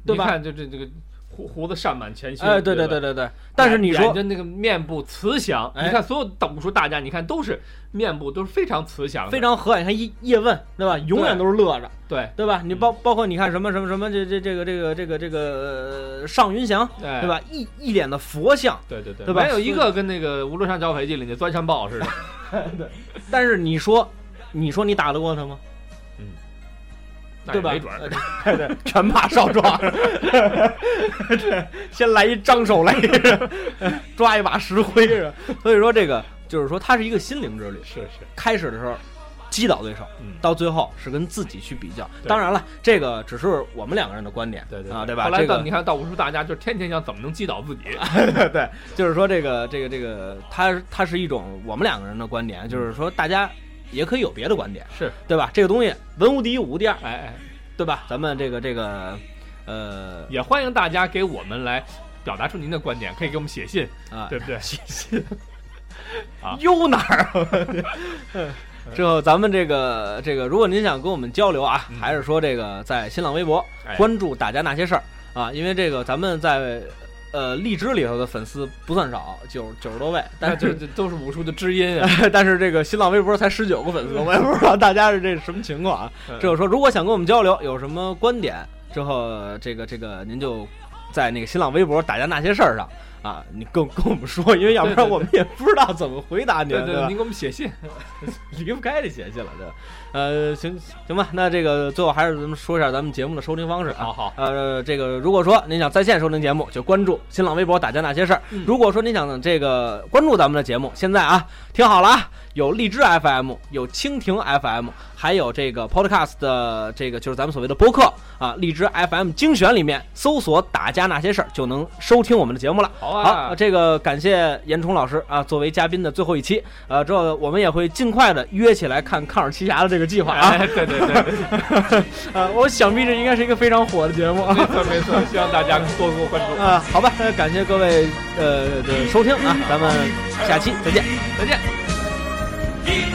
对吧你看，就这这个胡胡子善满前胸。哎，对对对。对对对。但是你眼说，睛那个面部慈祥，哎你看所有的武术大家，你看都是面部都是非常慈祥，非常和蔼，你看叶叶问对吧？永远都是乐着，对，对吧？你包包括你看什么什么什么这这这个这个这个这个呃尚云祥，哎对？吧？一一脸的佛像。对对对，对吧没有一个跟那个《无论山剿匪记》里那钻山豹似的。对但是你说，你说你打得过他吗？对吧？没准儿。对对，全怕少壮。对，先来一张手雷，抓一把石灰是吧。所以说这个就是说，它是一个心灵之旅。是是，开始的时候击倒对手，嗯，到最后是跟自己去比较。当然了，这个只是我们两个人的观点，对对啊，对吧？后来到你看到武术大家就天天想怎么能击倒自己。对，就是说这个这个这个，它它是一种我们两个人的观点，就是说大家也可以有别的观点，是，对吧？这个东西文无第一，武无第二，哎哎，对吧？咱们这个这个呃也欢迎大家给我们来表达出您的观点，可以给我们写信，啊，对不对？写信 啊悠哪儿啊？之后咱们这个这个，如果您想跟我们交流啊，嗯还是说这个在新浪微博哎关注大家那些事儿啊，因为这个咱们在呃荔枝里头的粉丝不算少，九九十多位，但那这是这都是武术的知音啊。但是这个新浪微博才十九个粉丝，我也不知道 大家是这什么情况啊。这就说，如果想跟我们交流，有什么观点，之后这个这个您就在那个新浪微博打架那些事儿上啊，你跟跟我们说，因为要不然我们也不知道怎么回答您，对对，对您？给我们写信。离不开这写信了，对吧？呃，行行吧，那这个最后还是咱们说一下咱们节目的收听方式啊。好好，呃，这个如果说您想在线收听节目，就关注新浪微博“打架那些事儿”嗯如果说您想这个关注咱们的节目，现在啊，听好了啊，有荔枝 FM，有蜻蜓 FM，还有这个 Podcast 的这个就是咱们所谓的播客啊，荔枝 FM 精选里面搜索“打架那些事儿”就能收听我们的节目了。好好，啊，这个感谢严冲老师啊，作为嘉宾的最后一期，呃，之后我们也会尽快的约起来看《抗日奇侠》的这个计划啊。哎，对对对，呃，我想必这应该是一个非常火的节目啊。没错没错，希望大家多多关注。啊，好吧，那感谢各位呃的收听啊，咱们下期再见。再见。